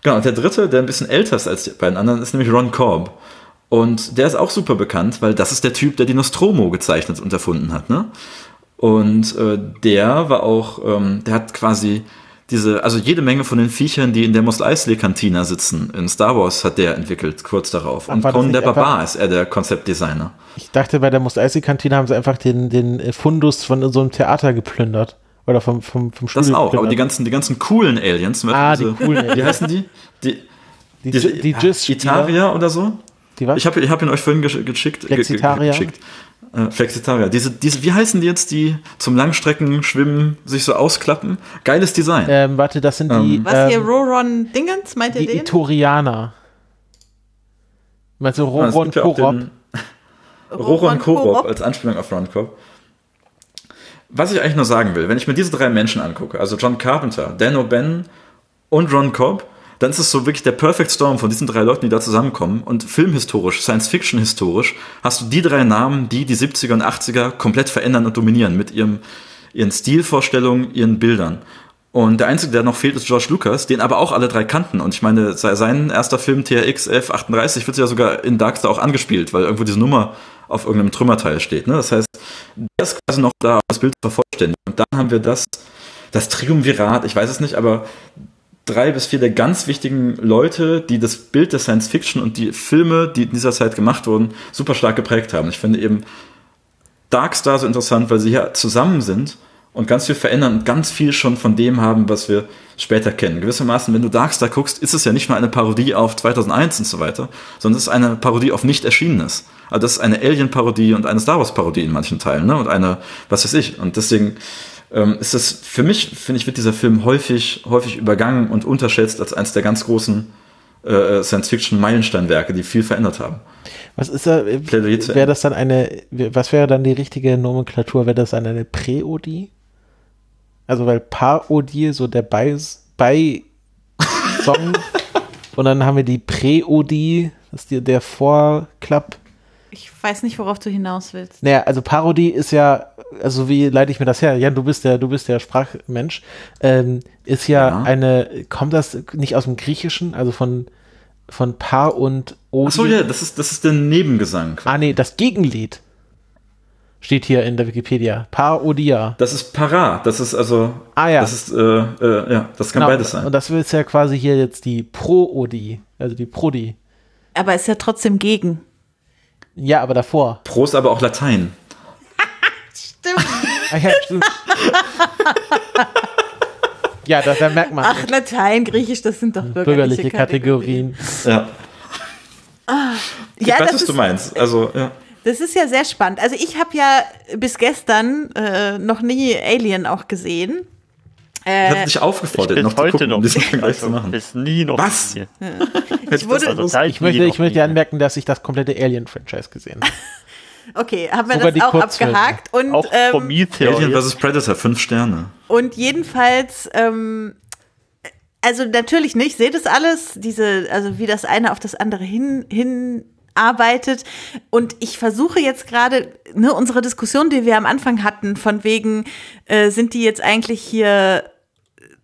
Genau, und der dritte, der ein bisschen älter ist als die beiden anderen, ist nämlich Ron Korb. Und der ist auch super bekannt, weil das ist der Typ, der die Nostromo gezeichnet und erfunden hat. Ne? Und äh, der war auch, ähm, der hat quasi diese, also jede Menge von den Viechern, die in der Mos Eisley Cantina sitzen, in Star Wars hat der entwickelt, kurz darauf. Und war das Conan der Barbar ist er der Konzeptdesigner. Ich dachte, bei der Mos Eisley-Kantine haben sie einfach den, den Fundus von so einem Theater geplündert. Oder vom, vom, vom Das Studio auch, aber die ganzen, die ganzen coolen Aliens, zum Ah, Beispiel die coolen Wie Aliens. heißen die? Die, die, diese, die Jizz Itaria oder so? Die was? Ich habe ich hab ihn euch vorhin gesch geschickt. ge- ge- Flexitaria? geschickt. Äh, Flexitaria. Diese, diese, wie heißen die jetzt, die zum Langstrecken schwimmen, sich so ausklappen? Geiles Design. ähm, warte, das sind die, Was hier, ähm, Roron Dingens, meint ihr die den? Itorianer. Meinst du Ah, Roron Korob? Roron Korob als Anspielung auf Ron Cobb. Was ich eigentlich nur sagen will, wenn ich mir diese drei Menschen angucke, also John Carpenter, Dan O'Bannon und Ron Cobb, dann ist es so wirklich der Perfect Storm von diesen drei Leuten, die da zusammenkommen. Und filmhistorisch, Science-Fiction-historisch, hast du die drei Namen, die die 70er und 80er komplett verändern und dominieren mit ihrem, ihren Stilvorstellungen, ihren Bildern. Und der Einzige, der noch fehlt, ist George Lucas, den aber auch alle drei kannten. Und ich meine, se- sein erster Film TRX 1138 wird ja sogar in Darkstar auch angespielt, weil irgendwo diese Nummer auf irgendeinem Trümmerteil steht. Ne? Das heißt, der ist quasi noch da, um das Bild zu vervollständigen. Und dann haben wir das, das Triumvirat, ich weiß es nicht, aber drei bis vier der ganz wichtigen Leute, die das Bild der Science Fiction und die Filme, die in dieser Zeit gemacht wurden, super stark geprägt haben. Ich finde eben Darkstar so interessant, weil sie hier zusammen sind und ganz viel verändern und ganz viel schon von dem haben, was wir später kennen. Gewissermaßen, wenn du Darkstar guckst, ist es ja nicht nur eine Parodie auf 2001 und so weiter, sondern es ist eine Parodie auf nicht Erschienenes. Also das ist eine Alien-Parodie und eine Star Wars-Parodie in manchen Teilen, ne? Und eine, was weiß ich. Und deswegen ähm, ist das, für mich, finde ich, wird dieser Film häufig, häufig übergangen und unterschätzt als eines der ganz großen äh, Science-Fiction-Meilensteinwerke, die viel verändert haben. Was ist da, äh, wäre das dann eine, was wäre dann die richtige Nomenklatur? Wäre das dann eine Präodie? Also, weil Parodie so der Bei- Bei-Song und dann haben wir die Präodie, das ist die, der Vorklapp. Ich weiß nicht, worauf du hinaus willst. Naja, also Parodie ist ja, also wie leite ich mir das her? Jan, du bist der, du bist der Sprachmensch. Ähm, ist ja, Ja. eine, kommt das nicht aus dem Griechischen, also von, von Paar und Odi? Ach so, ja, das ist, das ist der Nebengesang. Ah, nee, das Gegenlied steht hier in der Wikipedia. Parodia. Das ist Para. Das ist also. Ah, ja. Das ist, äh, äh, ja, das kann Genau, beides sein. Und das ist ja quasi hier jetzt die Pro-Odi, also die Prodi. Aber ist ja trotzdem gegen. Ja, aber davor. Pro ist aber auch Latein. Stimmt. Ah, ja, stimmt. ja, da, da merkt man Ach, Latein, Griechisch, das sind doch bürgerliche, bürgerliche Kategorien. Ja. Ja, ich weiß, das was ist, du meinst. Also, ja. Das ist ja sehr spannend. Also ich habe ja bis gestern äh, noch nie Alien auch gesehen. Ich Äh, hatte dich aufgefordert, Bis noch heute gucken, noch. um diesen Vergleich Also, zu machen. Bis nie noch. Was? nie. ich wurde, Also Ich möchte, ich möchte anmerken, dass ich das komplette Alien-Franchise gesehen habe. okay, haben wir Sogar das auch Kurzfilme. abgehakt. Und, Auch ähm, Prometheus. Alien vs. Predator, fünf Sterne. Und jedenfalls, ähm, also natürlich nicht, seht es alles, diese, also wie das eine auf das andere hin, hin arbeitet. Und ich versuche jetzt gerade, ne, unsere Diskussion, die wir am Anfang hatten, von wegen, äh, sind die jetzt eigentlich hier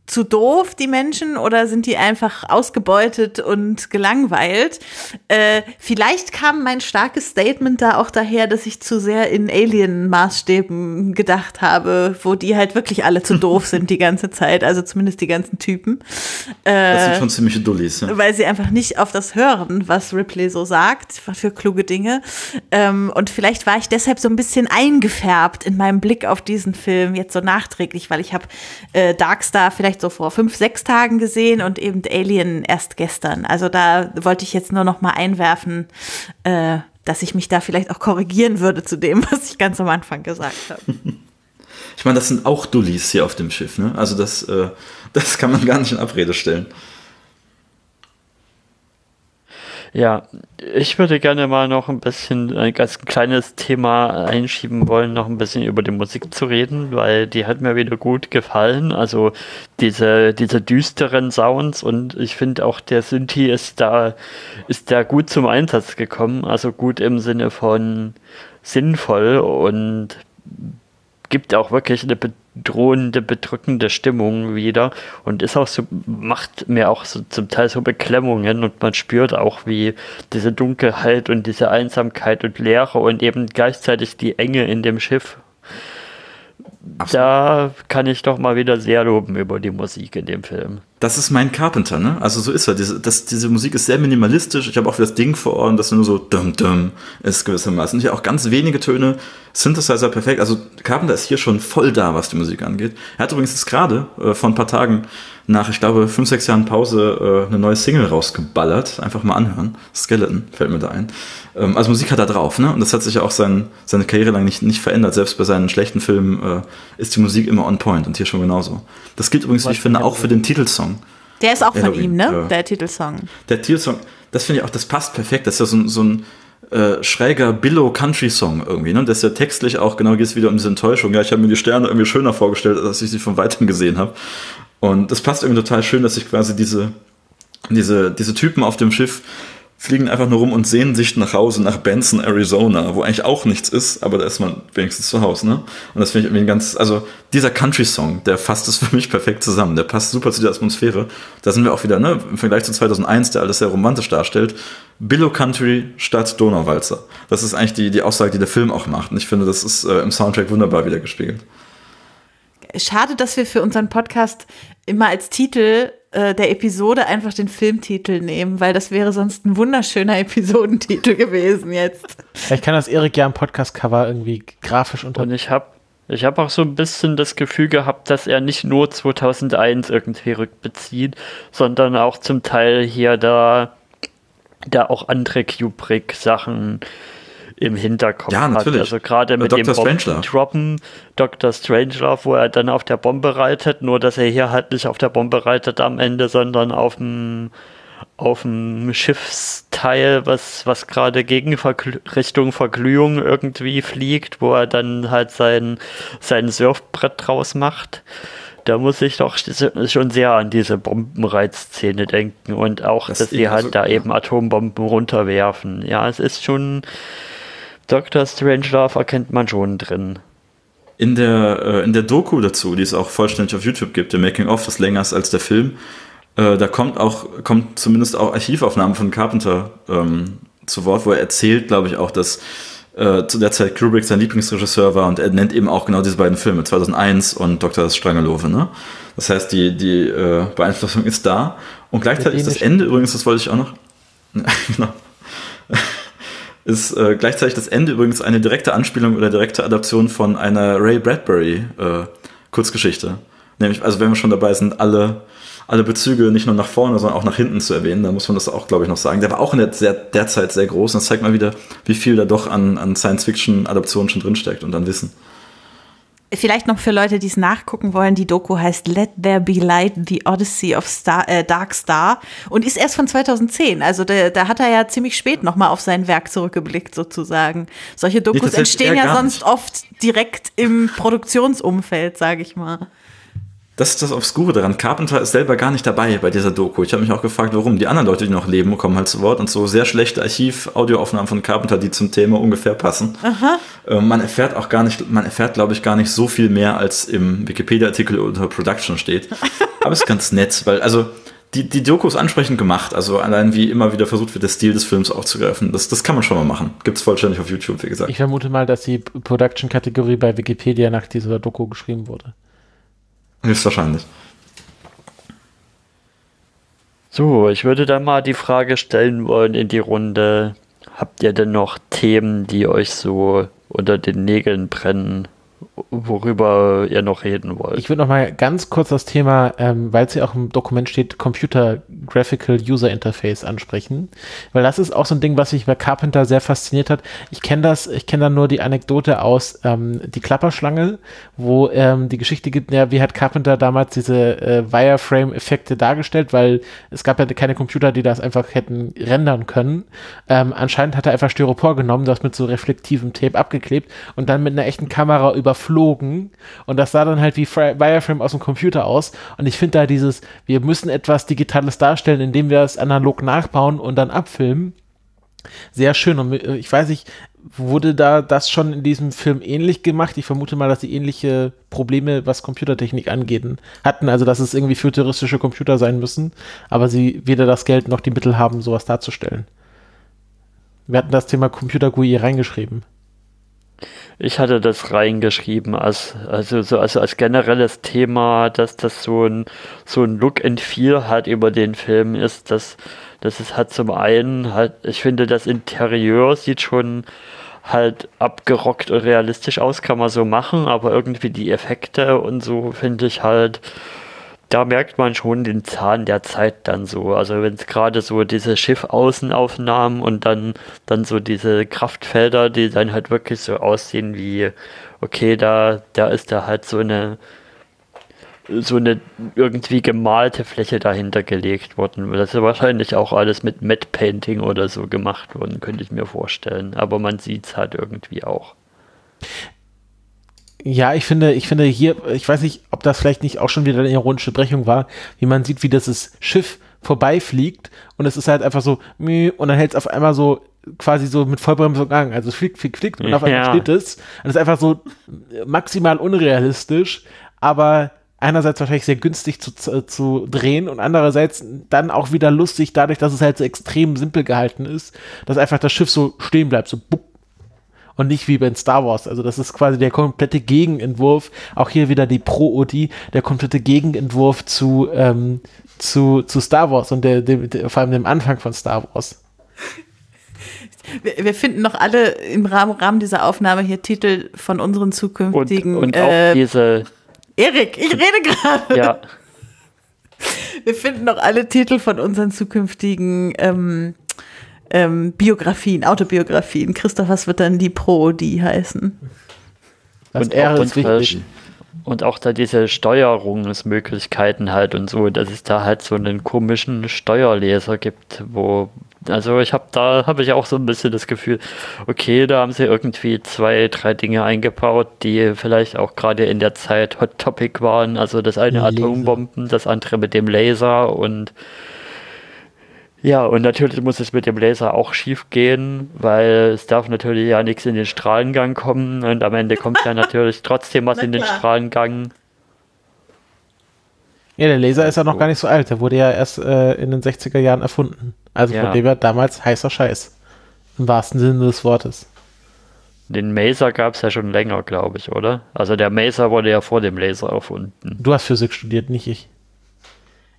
zu doof, die Menschen, oder sind die einfach ausgebeutet und gelangweilt? Äh, vielleicht kam mein starkes Statement da auch daher, dass ich zu sehr in Alien-Maßstäben gedacht habe, wo die halt wirklich alle zu doof sind die ganze Zeit, also zumindest die ganzen Typen. Äh, das sind schon ziemliche Dullis, ja. Weil sie einfach nicht auf das hören, was Ripley so sagt, für kluge Dinge. Ähm, und vielleicht war ich deshalb so ein bisschen eingefärbt in meinem Blick auf diesen Film, jetzt so nachträglich, weil ich habe äh, Darkstar vielleicht vielleicht so vor fünf, sechs Tagen gesehen und eben Alien erst gestern. Also da wollte ich jetzt nur noch mal einwerfen, äh, dass ich mich da vielleicht auch korrigieren würde zu dem, was ich ganz am Anfang gesagt habe. Ich meine, das sind auch Dullis hier auf dem Schiff, ne? Also das, äh, das kann man gar nicht in Abrede stellen. Ja, ich würde gerne mal noch ein bisschen ein ganz kleines Thema einschieben wollen, noch ein bisschen über die Musik zu reden, weil die hat mir wieder gut gefallen. Also diese, diese düsteren Sounds und ich finde auch der Synthi ist da, ist da gut zum Einsatz gekommen. Also gut im Sinne von sinnvoll und gibt auch wirklich eine bedrohende, bedrückende Stimmung wieder und ist auch so, macht mir auch so zum Teil so Beklemmungen und man spürt auch, wie diese Dunkelheit und diese Einsamkeit und Leere und eben gleichzeitig die Enge in dem Schiff. Absolut. Da kann ich doch mal wieder sehr loben über die Musik in dem Film das ist mein Carpenter, ne? Also so ist er. Diese, das, diese Musik ist sehr minimalistisch. Ich habe auch das Ding vor Ohren, das nur so dum dum ist gewissermaßen. Hier auch ganz wenige Töne, Synthesizer perfekt. Also Carpenter ist hier schon voll da, was die Musik angeht. Er hat übrigens jetzt gerade äh, vor ein paar Tagen nach, ich glaube, fünf, sechs Jahren Pause äh, eine neue Single rausgeballert. Einfach mal anhören. Skeleton fällt mir da ein. Ähm, also Musik hat er drauf, ne? Und das hat sich ja auch sein, seine Karriere lang nicht, nicht verändert. Selbst bei seinen schlechten Filmen äh, ist die Musik immer on point und hier schon genauso. Das gilt übrigens, wie ich finde, auch für den Titelsong. Der ist auch von Halloween, ihm, ne? Äh, der Titelsong. Der Titelsong, das finde ich auch, das passt perfekt. Das ist ja so, so ein äh, schräger Billow-Country-Song irgendwie, ne? Das ist ja textlich auch, genau geht es wieder um diese Enttäuschung. Ja, ich habe mir die Sterne irgendwie schöner vorgestellt, als ich sie von weitem gesehen habe. Und das passt irgendwie total schön, dass sich quasi diese, diese, diese Typen auf dem Schiff fliegen einfach nur rum und sehen sich nach Hause nach Benson, Arizona, wo eigentlich auch nichts ist, aber da ist man wenigstens zu Hause, ne? Und das finde ich irgendwie ganz, also dieser Country-Song, der fasst es für mich perfekt zusammen, der passt super zu der Atmosphäre. Da sind wir auch wieder, ne, im Vergleich zu 2001, der alles sehr romantisch darstellt, Billow Country statt Donauwalzer. Das ist eigentlich die, die Aussage, die der Film auch macht und ich finde, das ist äh, im Soundtrack wunderbar wieder gespiegelt. Schade, dass wir für unseren Podcast immer als Titel äh, der Episode einfach den Filmtitel nehmen, weil das wäre sonst ein wunderschöner Episodentitel gewesen jetzt. Ich kann das Erik ja im Podcast-Cover irgendwie grafisch unter. Und ich habe ich habe auch so ein bisschen das Gefühl gehabt, dass er nicht nur 2001 irgendwie rückbezieht, sondern auch zum Teil hier da, da auch andere Kubrick-Sachen im Hinterkopf ja, natürlich. hat. Also gerade mit Dr. dem Droppen, Dr. Strangelove, wo er dann auf der Bombe reitet, nur dass er hier halt nicht auf der Bombe reitet am Ende, sondern auf dem auf dem Schiffsteil, was, was gerade gegen Vergl Richtung Verglühung irgendwie fliegt, wo er dann halt sein, sein Surfbrett draus macht. Da muss ich doch schon sehr an diese Bombenreizszene denken und auch, das dass sie halt so, da ja. eben Atombomben runterwerfen. Ja, es ist schon, Dr. Strangelove erkennt man schon drin. In der, äh, in der Doku dazu, die es auch vollständig auf YouTube gibt, der Making of, das länger ist als der Film, äh, da kommt auch, kommt zumindest auch Archivaufnahmen von Carpenter ähm, zu Wort, wo er erzählt, glaube ich, auch, dass äh, zu der Zeit Kubrick sein Lieblingsregisseur war und er nennt eben auch genau diese beiden Filme, 2001 und Dr. Strangelove. Ne? Das heißt, die, die äh, Beeinflussung ist da und gleichzeitig ist das Ende übrigens, das wollte ich auch noch, genau ist äh, gleichzeitig das Ende übrigens eine direkte Anspielung oder direkte Adaption von einer Ray Bradbury äh, Kurzgeschichte. Nämlich, also wenn wir schon dabei sind, alle, alle Bezüge nicht nur nach vorne, sondern auch nach hinten zu erwähnen, dann muss man das auch, glaube ich, noch sagen. Der war auch in der, sehr, der Zeit sehr groß und das zeigt mal wieder, wie viel da doch an, an Science-Fiction-Adaptionen schon drinsteckt und an Wissen. Vielleicht noch für Leute, die es nachgucken wollen, die Doku heißt Let There Be Light, The Odyssey of Star, äh, Dark Star und ist erst von 2010. Also da, da hat er ja ziemlich spät nochmal auf sein Werk zurückgeblickt sozusagen. Solche Dokus nee, entstehen ja sonst nicht. oft direkt im Produktionsumfeld, sage ich mal. Das ist das Obskure daran. Carpenter ist selber gar nicht dabei bei dieser Doku. Ich habe mich auch gefragt, warum. Die anderen Leute, die noch leben, kommen halt zu Wort und so sehr schlechte Archiv-Audioaufnahmen von Carpenter, die zum Thema ungefähr passen. Äh, man erfährt auch gar nicht, man erfährt, glaube ich, gar nicht so viel mehr, als im Wikipedia-Artikel unter Production steht. Aber es ist ganz nett, weil, also, die, die Doku ist ansprechend gemacht. Also allein wie immer wieder versucht wird, der Stil des Films aufzugreifen. Das, das kann man schon mal machen. Gibt es vollständig auf YouTube, wie gesagt. Ich vermute mal, dass die Production-Kategorie bei Wikipedia nach dieser Doku geschrieben wurde. Höchstwahrscheinlich. So, ich würde dann mal die Frage stellen wollen in die Runde. Habt ihr denn noch Themen, die euch so unter den Nägeln brennen, worüber ihr noch reden wollt? Ich würde noch mal ganz kurz das Thema, ähm, weil es ja auch im Dokument steht, Computer Graphical User Interface ansprechen, weil das ist auch so ein Ding, was mich bei Carpenter sehr fasziniert hat. Ich kenne das, ich kenne da nur die Anekdote aus ähm, die Klapperschlange, wo ähm, die Geschichte gibt, ja, wie hat Carpenter damals diese äh, Wireframe-Effekte dargestellt, weil es gab ja keine Computer, die das einfach hätten rendern können. Ähm, anscheinend hat er einfach Styropor genommen, das mit so reflektivem Tape abgeklebt und dann mit einer echten Kamera überflogen und das sah dann halt wie Wireframe aus dem Computer aus und ich finde da dieses, wir müssen etwas Digitales darstellen, indem wir es analog nachbauen und dann abfilmen, sehr schön und äh, ich weiß nicht, wurde da das schon in diesem Film ähnlich gemacht? Ich vermute mal, dass sie ähnliche Probleme, was Computertechnik angeht, hatten, also dass es irgendwie futuristische Computer sein müssen, aber sie weder das Geld noch die Mittel haben, sowas darzustellen. Wir hatten das Thema Computer GUI reingeschrieben. Ich hatte das reingeschrieben als, also, so, also als generelles Thema, dass das so ein, so ein Look and Feel halt über den Film ist, dass, dass es halt zum einen halt, ich finde, das Interieur sieht schon halt abgerockt und realistisch aus, kann man so machen, aber irgendwie die Effekte und so finde ich halt, da merkt man schon den Zahn der Zeit dann so. Also wenn es gerade so diese Schiffaußenaufnahmen und dann, dann so diese Kraftfelder, die dann halt wirklich so aussehen wie, okay, da, da ist da halt so eine so eine irgendwie gemalte Fläche dahinter gelegt worden. Das ist wahrscheinlich auch alles mit Matte Painting oder so gemacht worden, könnte ich mir vorstellen. Aber man sieht es halt irgendwie auch. Ja, ich finde, ich finde hier, ich weiß nicht, ob das vielleicht nicht auch schon wieder eine ironische Brechung war, wie man sieht, wie das Schiff vorbeifliegt und es ist halt einfach so, meh, und dann hält es auf einmal so quasi so mit Vollbremsung an. Also es fliegt, fliegt, fliegt und auf einmal Ja. steht es. Und es ist einfach so maximal unrealistisch, aber einerseits wahrscheinlich sehr günstig zu, zu, zu drehen und andererseits dann auch wieder lustig, dadurch, dass es halt so extrem simpel gehalten ist, dass einfach das Schiff so stehen bleibt, so bupp, und nicht wie bei Star Wars. Also das ist quasi der komplette Gegenentwurf, auch hier wieder die Pro-Odi, der komplette Gegenentwurf zu, ähm, zu, zu Star Wars und der, der, der, vor allem dem Anfang von Star Wars. Wir, wir finden noch alle im Rahmen, Rahmen dieser Aufnahme hier Titel von unseren Und, zukünftigen. und auch äh, diese, Erik, ich rede gerade. ja, Wir finden noch alle Titel von unseren zukünftigen ähm, ähm, Biografien, Autobiografien. Christoph, was wird dann die Pro-Die heißen? Das Und auch ist wichtig. Und auch da diese Steuerungsmöglichkeiten halt und so, dass es da halt so einen komischen Steuerleser gibt, wo, also ich habe da, habe ich auch so ein bisschen das Gefühl, okay, da haben sie irgendwie zwei, drei Dinge eingebaut, die vielleicht auch gerade in der Zeit Hot Topic waren. Also das eine Laser. Atombomben, das andere mit dem Laser und ja, und natürlich muss es mit dem Laser auch schief gehen, weil es darf natürlich ja nichts in den Strahlengang kommen und am Ende kommt ja natürlich trotzdem was Na in den klar. Strahlengang. Ja, der Laser ist ja noch gar nicht so alt. Der wurde ja erst äh, in den 60er Jahren erfunden. Also Ja. von dem her damals heißer Scheiß. Im wahrsten Sinne des Wortes. Den Maser gab es ja schon länger, glaube ich, oder? Also der Maser wurde ja vor dem Laser erfunden. Du hast Physik studiert, nicht ich.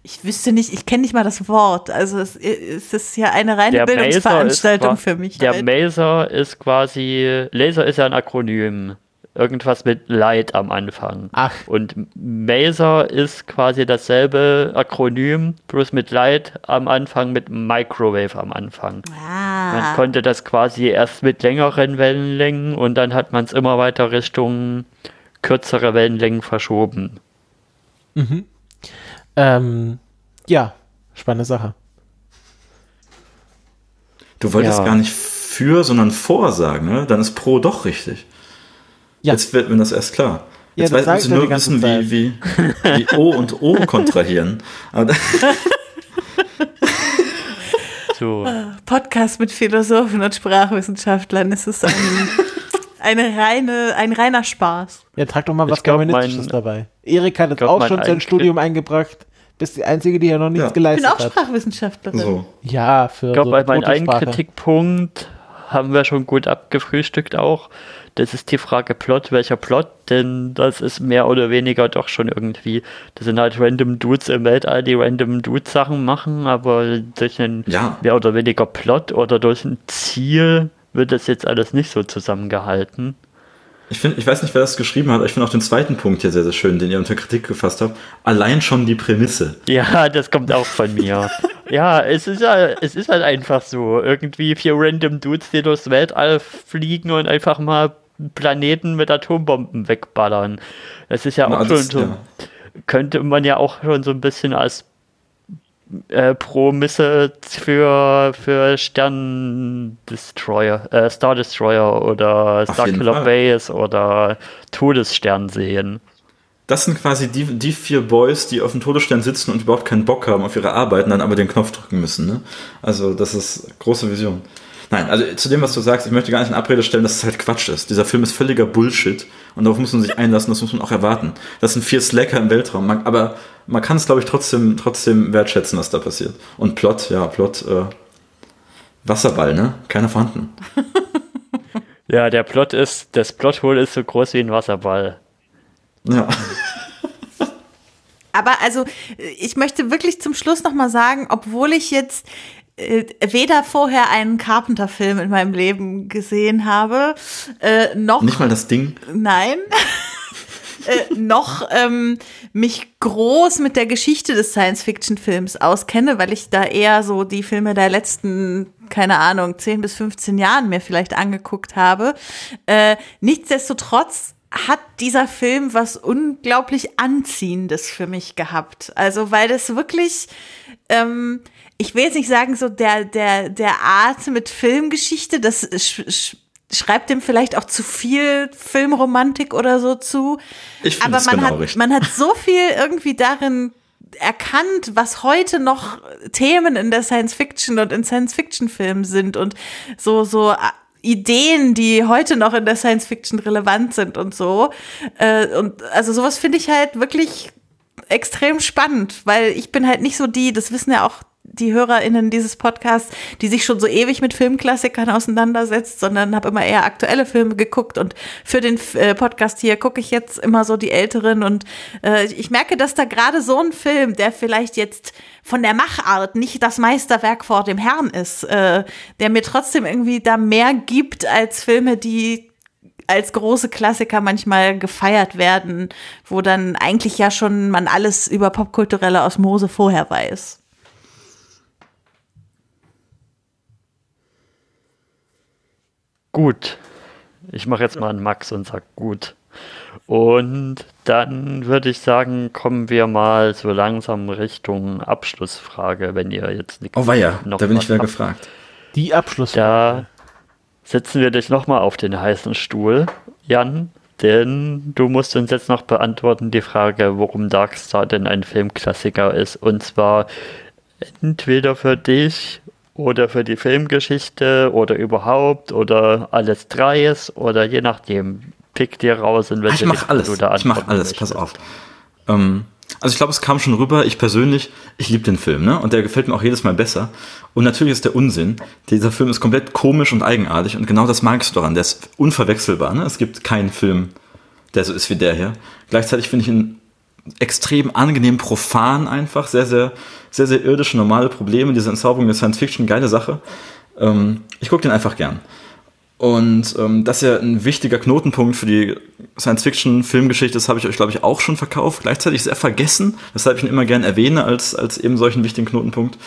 Ich wüsste nicht, ich kenne nicht mal das Wort. Also es, es ist ja eine reine Der Bildungsveranstaltung ist, für mich. Der halt. Maser ist quasi, Laser ist ja ein Akronym. Irgendwas mit Light am Anfang. Ach. Und Maser ist quasi dasselbe Akronym, bloß mit Light am Anfang, mit Microwave am Anfang. ah. Man konnte das quasi erst mit längeren Wellenlängen und dann hat man es immer weiter Richtung kürzere Wellenlängen verschoben. Ähm, ja, spannende Sache. Du wolltest Ja. gar nicht für, sondern vor sagen, ne? Dann ist pro doch richtig. Ja. Jetzt wird mir das erst klar. Ja, Jetzt das weiß, ich nur wissen, Zeit. wie, wie, wie O und O kontrahieren. So. Podcast mit Philosophen und Sprachwissenschaftlern. Es ist ein, eine reine, ein reiner Spaß. Ja, trag doch mal was glaub, Germanistisches mein- dabei. Erik hat jetzt auch schon sein Studium eingebracht. Bist die Einzige, die ja noch nichts Ja. Ich bin geleistet auch hat. Sprachwissenschaftlerin. so. Ja, für Ich glaube, so bei meinem einen. Kritikpunkt haben wir schon gut abgefrühstückt auch. Das ist die Frage Plot, welcher Plot, denn das ist mehr oder weniger doch schon irgendwie, das sind halt random Dudes im Weltall, die random Dudes-Sachen machen, aber durch einen Ja. mehr oder weniger Plot oder durch ein Ziel wird das jetzt alles nicht so zusammengehalten. Ich, find, ich weiß nicht, wer das geschrieben hat, aber ich finde auch den zweiten Punkt hier sehr, sehr schön, den ihr unter Kritik gefasst habt. Allein schon die Prämisse. Ja, das kommt auch von mir. ja, es ist ja, es ist halt einfach so. Irgendwie vier random Dudes, die durchs Weltall fliegen und einfach mal Planeten mit Atombomben wegballern. Das ist ja Na, auch schon das- so. ja. Könnte man ja auch schon so ein bisschen als äh, Promisse für, für Sterndestroyer, äh, Star Destroyer oder Auf Star jeden Killer Fall. Base oder Todesstern sehen. Das sind quasi die, die vier Boys, die auf dem Todesstern sitzen und überhaupt keinen Bock haben auf ihre Arbeit und dann aber den Knopf drücken müssen. Ne? Also das ist große Vision. Nein, also zu dem, was du sagst, ich möchte gar nicht in Abrede stellen, dass es halt Quatsch ist. Dieser Film ist völliger Bullshit und darauf muss man sich einlassen, das muss man auch erwarten. Das sind vier Slacker im Weltraum, man, aber man kann es, glaube ich, trotzdem, trotzdem wertschätzen, was da passiert. Und Plot, ja, Plot, äh, Wasserball, ne? Keiner vorhanden. Ja, der Plot ist, das Plothole ist so groß wie ein Wasserball. Ja. Aber also, ich möchte wirklich zum Schluss nochmal sagen, obwohl ich jetzt weder vorher einen Carpenter-Film in meinem Leben gesehen habe, äh, noch Nicht mal das Ding. nein, äh, noch ähm, mich groß mit der Geschichte des Science-Fiction-Films auskenne, weil ich da eher so die Filme der letzten, keine Ahnung, 10 bis 15 Jahren mir vielleicht angeguckt habe. Äh, nichtsdestotrotz hat dieser Film was unglaublich Anziehendes für mich gehabt. Also, weil das wirklich, ähm, ich will jetzt nicht sagen, so der, der, der Art mit Filmgeschichte, das sch, sch, schreibt dem vielleicht auch zu viel Filmromantik oder so zu. Ich Aber man genau hat, richtig. man hat so viel irgendwie darin erkannt, was heute noch Themen in der Science Fiction und in Science Fiction Filmen sind und so, so äh, Ideen, die heute noch in der Science Fiction relevant sind und so. Äh, und also sowas finde ich halt wirklich extrem spannend, weil ich bin halt nicht so die, das wissen ja auch die HörerInnen dieses Podcasts, die sich schon so ewig mit Filmklassikern auseinandersetzt, sondern habe immer eher aktuelle Filme geguckt und für den äh, Podcast hier gucke ich jetzt immer so die älteren und äh, ich merke, dass da gerade so ein Film, der vielleicht jetzt von der Machart nicht das Meisterwerk vor dem Herrn ist, äh, der mir trotzdem irgendwie da mehr gibt als Filme, die als große Klassiker manchmal gefeiert werden, wo dann eigentlich ja schon man alles über popkulturelle Osmose vorher weiß. Gut. Ich mache jetzt mal einen Max und sag gut. Und dann würde ich sagen, kommen wir mal so langsam Richtung Abschlussfrage, wenn ihr jetzt nichts Oh weia, noch da bin ich wieder habt. gefragt. Die Abschluss. Da setzen wir dich nochmal auf den heißen Stuhl, Jan, denn du musst uns jetzt noch beantworten die Frage, warum Darkstar denn ein Filmklassiker ist. Und zwar entweder für dich oder für die Filmgeschichte oder überhaupt oder alles dreis oder je nachdem. Pick dir raus, in Ah, welche ich Richtung alles. du da Ich antworten alles, pass möchtest. auf. Ähm, also ich glaube, es kam schon rüber. Ich persönlich, ich liebe den Film, ne? Und der gefällt mir auch jedes Mal besser. Und natürlich ist der Unsinn. Dieser Film ist komplett komisch und eigenartig und genau das magst du daran. Der ist unverwechselbar. Ne? Es gibt keinen Film, der so ist wie der hier. Gleichzeitig finde ich ihn extrem angenehm profan einfach, sehr, sehr, sehr, sehr irdische, normale Probleme, diese Entzauberung der Science Fiction, geile Sache. Ähm, ich gucke den einfach gern. Und ähm, das ist ja ein wichtiger Knotenpunkt für die Science-Fiction-Filmgeschichte, das habe ich euch, glaube ich, auch schon verkauft. Gleichzeitig sehr vergessen, weshalb ich ihn immer gern erwähne als, als eben solchen wichtigen Knotenpunkt.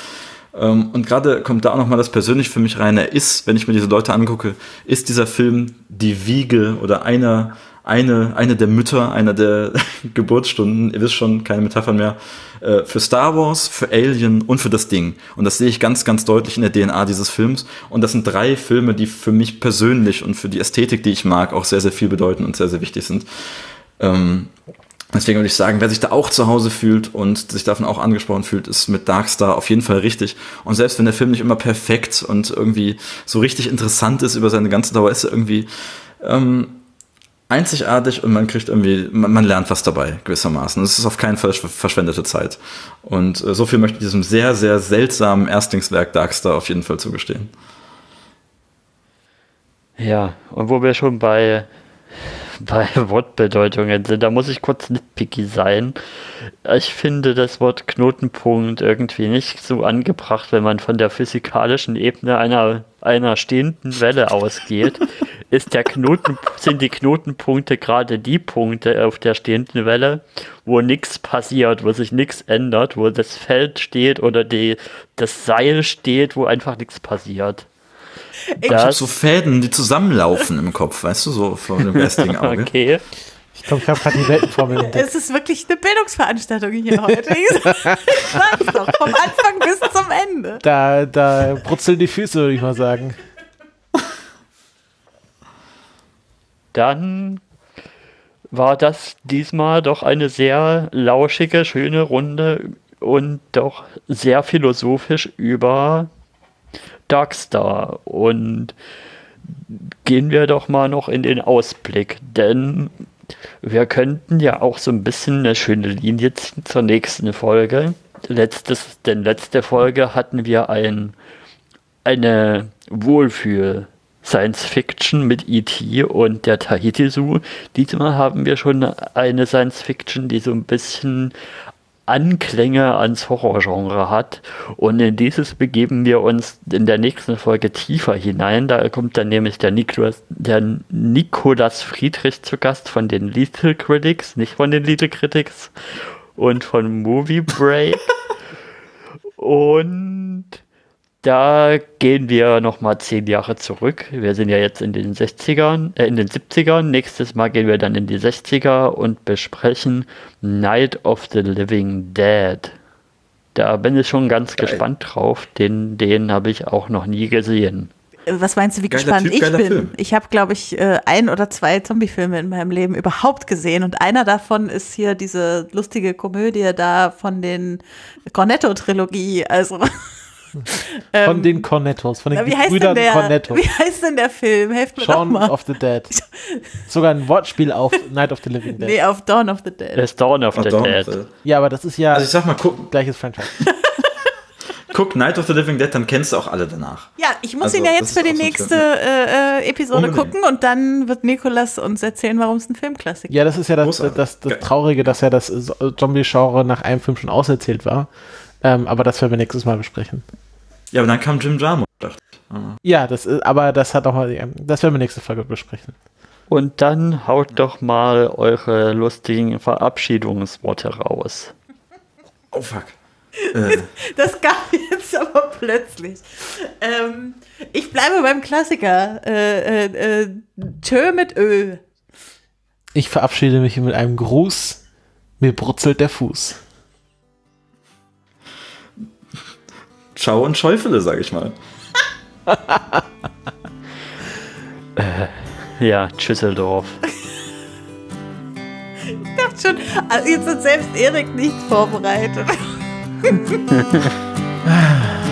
Ähm, und gerade kommt da auch nochmal das persönlich für mich rein. Er ist, wenn ich mir diese Leute angucke, ist dieser Film die Wiege oder einer, eine, eine der Mütter, einer der Geburtsstunden, ihr wisst schon, keine Metaphern mehr, äh, für Star Wars, für Alien und für das Ding. Und das sehe ich ganz, ganz deutlich in der DNA dieses Films. Und das sind drei Filme, die für mich persönlich und für die Ästhetik, die ich mag, auch sehr, sehr viel bedeuten und sehr, sehr wichtig sind. Ähm, deswegen würde ich sagen, wer sich da auch zu Hause fühlt und sich davon auch angesprochen fühlt, ist mit Darkstar auf jeden Fall richtig. Und selbst wenn der Film nicht immer perfekt und irgendwie so richtig interessant ist über seine ganze Dauer, ist er irgendwie ähm, einzigartig und man kriegt irgendwie, man, man, lernt was dabei, gewissermaßen. Es ist auf keinen Fall verschwendete Zeit. Und äh, so viel möchte ich diesem sehr, sehr seltsamen Erstlingswerk Darkstar auf jeden Fall zugestehen. Ja, und wo wir schon bei, bei Wortbedeutungen sind, da muss ich kurz nitpicky sein. Ich finde das Wort Knotenpunkt irgendwie nicht so angebracht, wenn man von der physikalischen Ebene einer, einer stehenden Welle ausgeht. Ist der Knoten, sind die Knotenpunkte gerade die Punkte auf der stehenden Welle, wo nichts passiert, wo sich nichts ändert, wo das Feld steht oder die, das Seil steht, wo einfach nichts passiert. Ich habe so Fäden, die zusammenlaufen im Kopf, weißt du, so von dem geistigen Auge. Okay. Ich glaube, ich habe gerade die Weltenformel entdeckt. Es ist wirklich eine Bildungsveranstaltung hier heute. Ich sag's doch, vom Anfang bis zum Ende. Da, da brutzeln die Füße, würde ich mal sagen. Dann war das diesmal doch eine sehr lauschige, schöne Runde und doch sehr philosophisch über Darkstar. Und gehen wir doch mal noch in den Ausblick, denn wir könnten ja auch so ein bisschen eine schöne Linie ziehen zur nächsten Folge. Letztes, denn letzte Folge hatten wir ein, eine Wohlfühl Science Fiction mit E.T. und der Tahiti Zoo. Diesmal haben wir schon eine Science Fiction, die so ein bisschen Anklänge ans Horrorgenre hat. Und in dieses begeben wir uns in der nächsten Folge tiefer hinein. Da kommt dann nämlich der Niklas, der Nikolas Friedrich zu Gast von den Lethal Critics, nicht von den Little Critics und von Movie Break. und da gehen wir nochmal zehn Jahre zurück. Wir sind ja jetzt in den 60ern, äh, in den 70ern. Nächstes Mal gehen wir dann in die 60er und besprechen Night of the Living Dead. Da bin ich schon ganz Geil. gespannt drauf. Den, den habe ich auch noch nie gesehen. Was meinst du, wie geiler gespannt typ, ich bin? Film. Ich habe, glaube ich, äh, ein oder zwei Zombie-Filme in meinem Leben überhaupt gesehen. Und einer davon ist hier diese lustige Komödie da von den Cornetto-Trilogie. Also Von ähm, den Cornettos, von den wie Brüdern der, Cornetto. Wie heißt denn der Film? Helft mir Shaun of the Dead. Sogar ein Wortspiel auf Night of the Living Dead. Nee, auf Dawn of the Dead. Das Dawn of the Dawn Dead. Of the... Ja, aber das ist ja also ich sag mal, guck, gleiches Franchise. guck Night of the Living Dead, dann kennst du auch alle danach. Ja, ich muss also, ihn ja jetzt für die nächste äh, äh, Episode Unbedingt. gucken und dann wird Nikolas uns erzählen, warum es ein Filmklassiker ist. Ja, das ist ja das, das, das, das Traurige, dass ja das Zombie-Genre nach einem Film schon auserzählt war. Ähm, aber das werden wir nächstes Mal besprechen. Ja, aber dann kam Jim Jarmusch, dachte ich. Ah. Ja, das ist, aber das hat auch mal, das werden wir nächste Folge besprechen. Und dann haut doch mal eure lustigen Verabschiedungsworte raus. Oh fuck. Äh. Das gab jetzt aber plötzlich. Ähm, ich bleibe beim Klassiker. Äh, äh, äh, Tschö mit Ö. Ich verabschiede mich mit einem Gruß. Mir brutzelt der Fuß. Ciao und Schäufele, sag ich mal. äh, ja, Tschüsseldorf. ich dachte schon, also jetzt hat selbst Erik nicht vorbereitet.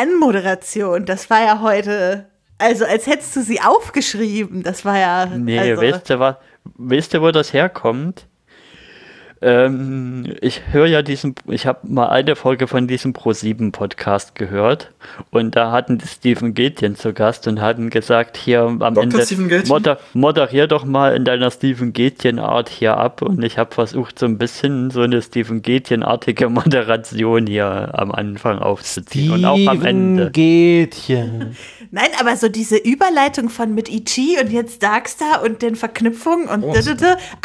Anmoderation, das war ja heute Also, als hättest du sie aufgeschrieben. Das war ja. Nee, also, weißt du was? Weißt du, wo das herkommt? Ähm, ich höre ja diesen, ich habe mal eine Folge von diesem Pro7 Podcast gehört und da hatten die Stephen Gätjen zu Gast und hatten gesagt, hier am Dr. Ende Gätjen? moder, moderier doch mal in deiner Stephen Gätjen Art hier ab und ich habe versucht so ein bisschen so eine Stephen Gätjen artige Moderation hier am Anfang aufzuziehen und auch am Ende. Gätchen. Nein, aber so diese Überleitung von mit Ichi und jetzt Darkstar und den Verknüpfungen und Oh,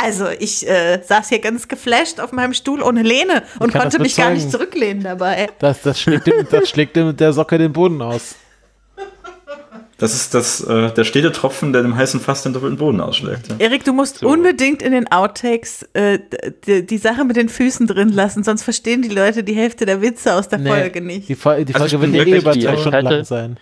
also ich äh, saß hier ganz geflasht auf meinem Stuhl ohne Lehne und konnte mich gar nicht zurücklehnen dabei. Das, das, schlägt dem, das schlägt dem mit der Socke den Boden aus. Das ist das, äh, der stete Tropfen, der dem heißen Fass den doppelten Boden ausschlägt. Ja. Erik, du musst unbedingt in den Outtakes äh, die, die Sache mit den Füßen drin lassen, sonst verstehen die Leute die Hälfte der Witze aus der Folge nicht. Die, die Also Folge ich wird eh über zwei Stunden lang sein.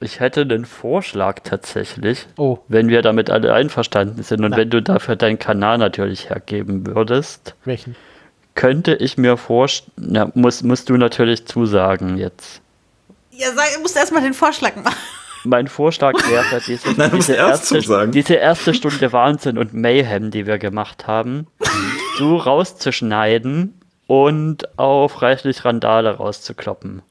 Ich hätte einen Vorschlag tatsächlich, Oh. wenn wir damit alle einverstanden sind und Na. wenn du dafür deinen Kanal natürlich hergeben würdest, Welchen? könnte ich mir vorstellen, na, musst, musst du natürlich zusagen jetzt. Ja, sag, du musst erstmal den Vorschlag machen. Mein Vorschlag wäre, diese, Nein, diese, erst erste, zusagen. diese erste Stunde Wahnsinn und Mayhem, die wir gemacht haben, so rauszuschneiden und auf reichlich Randale rauszukloppen.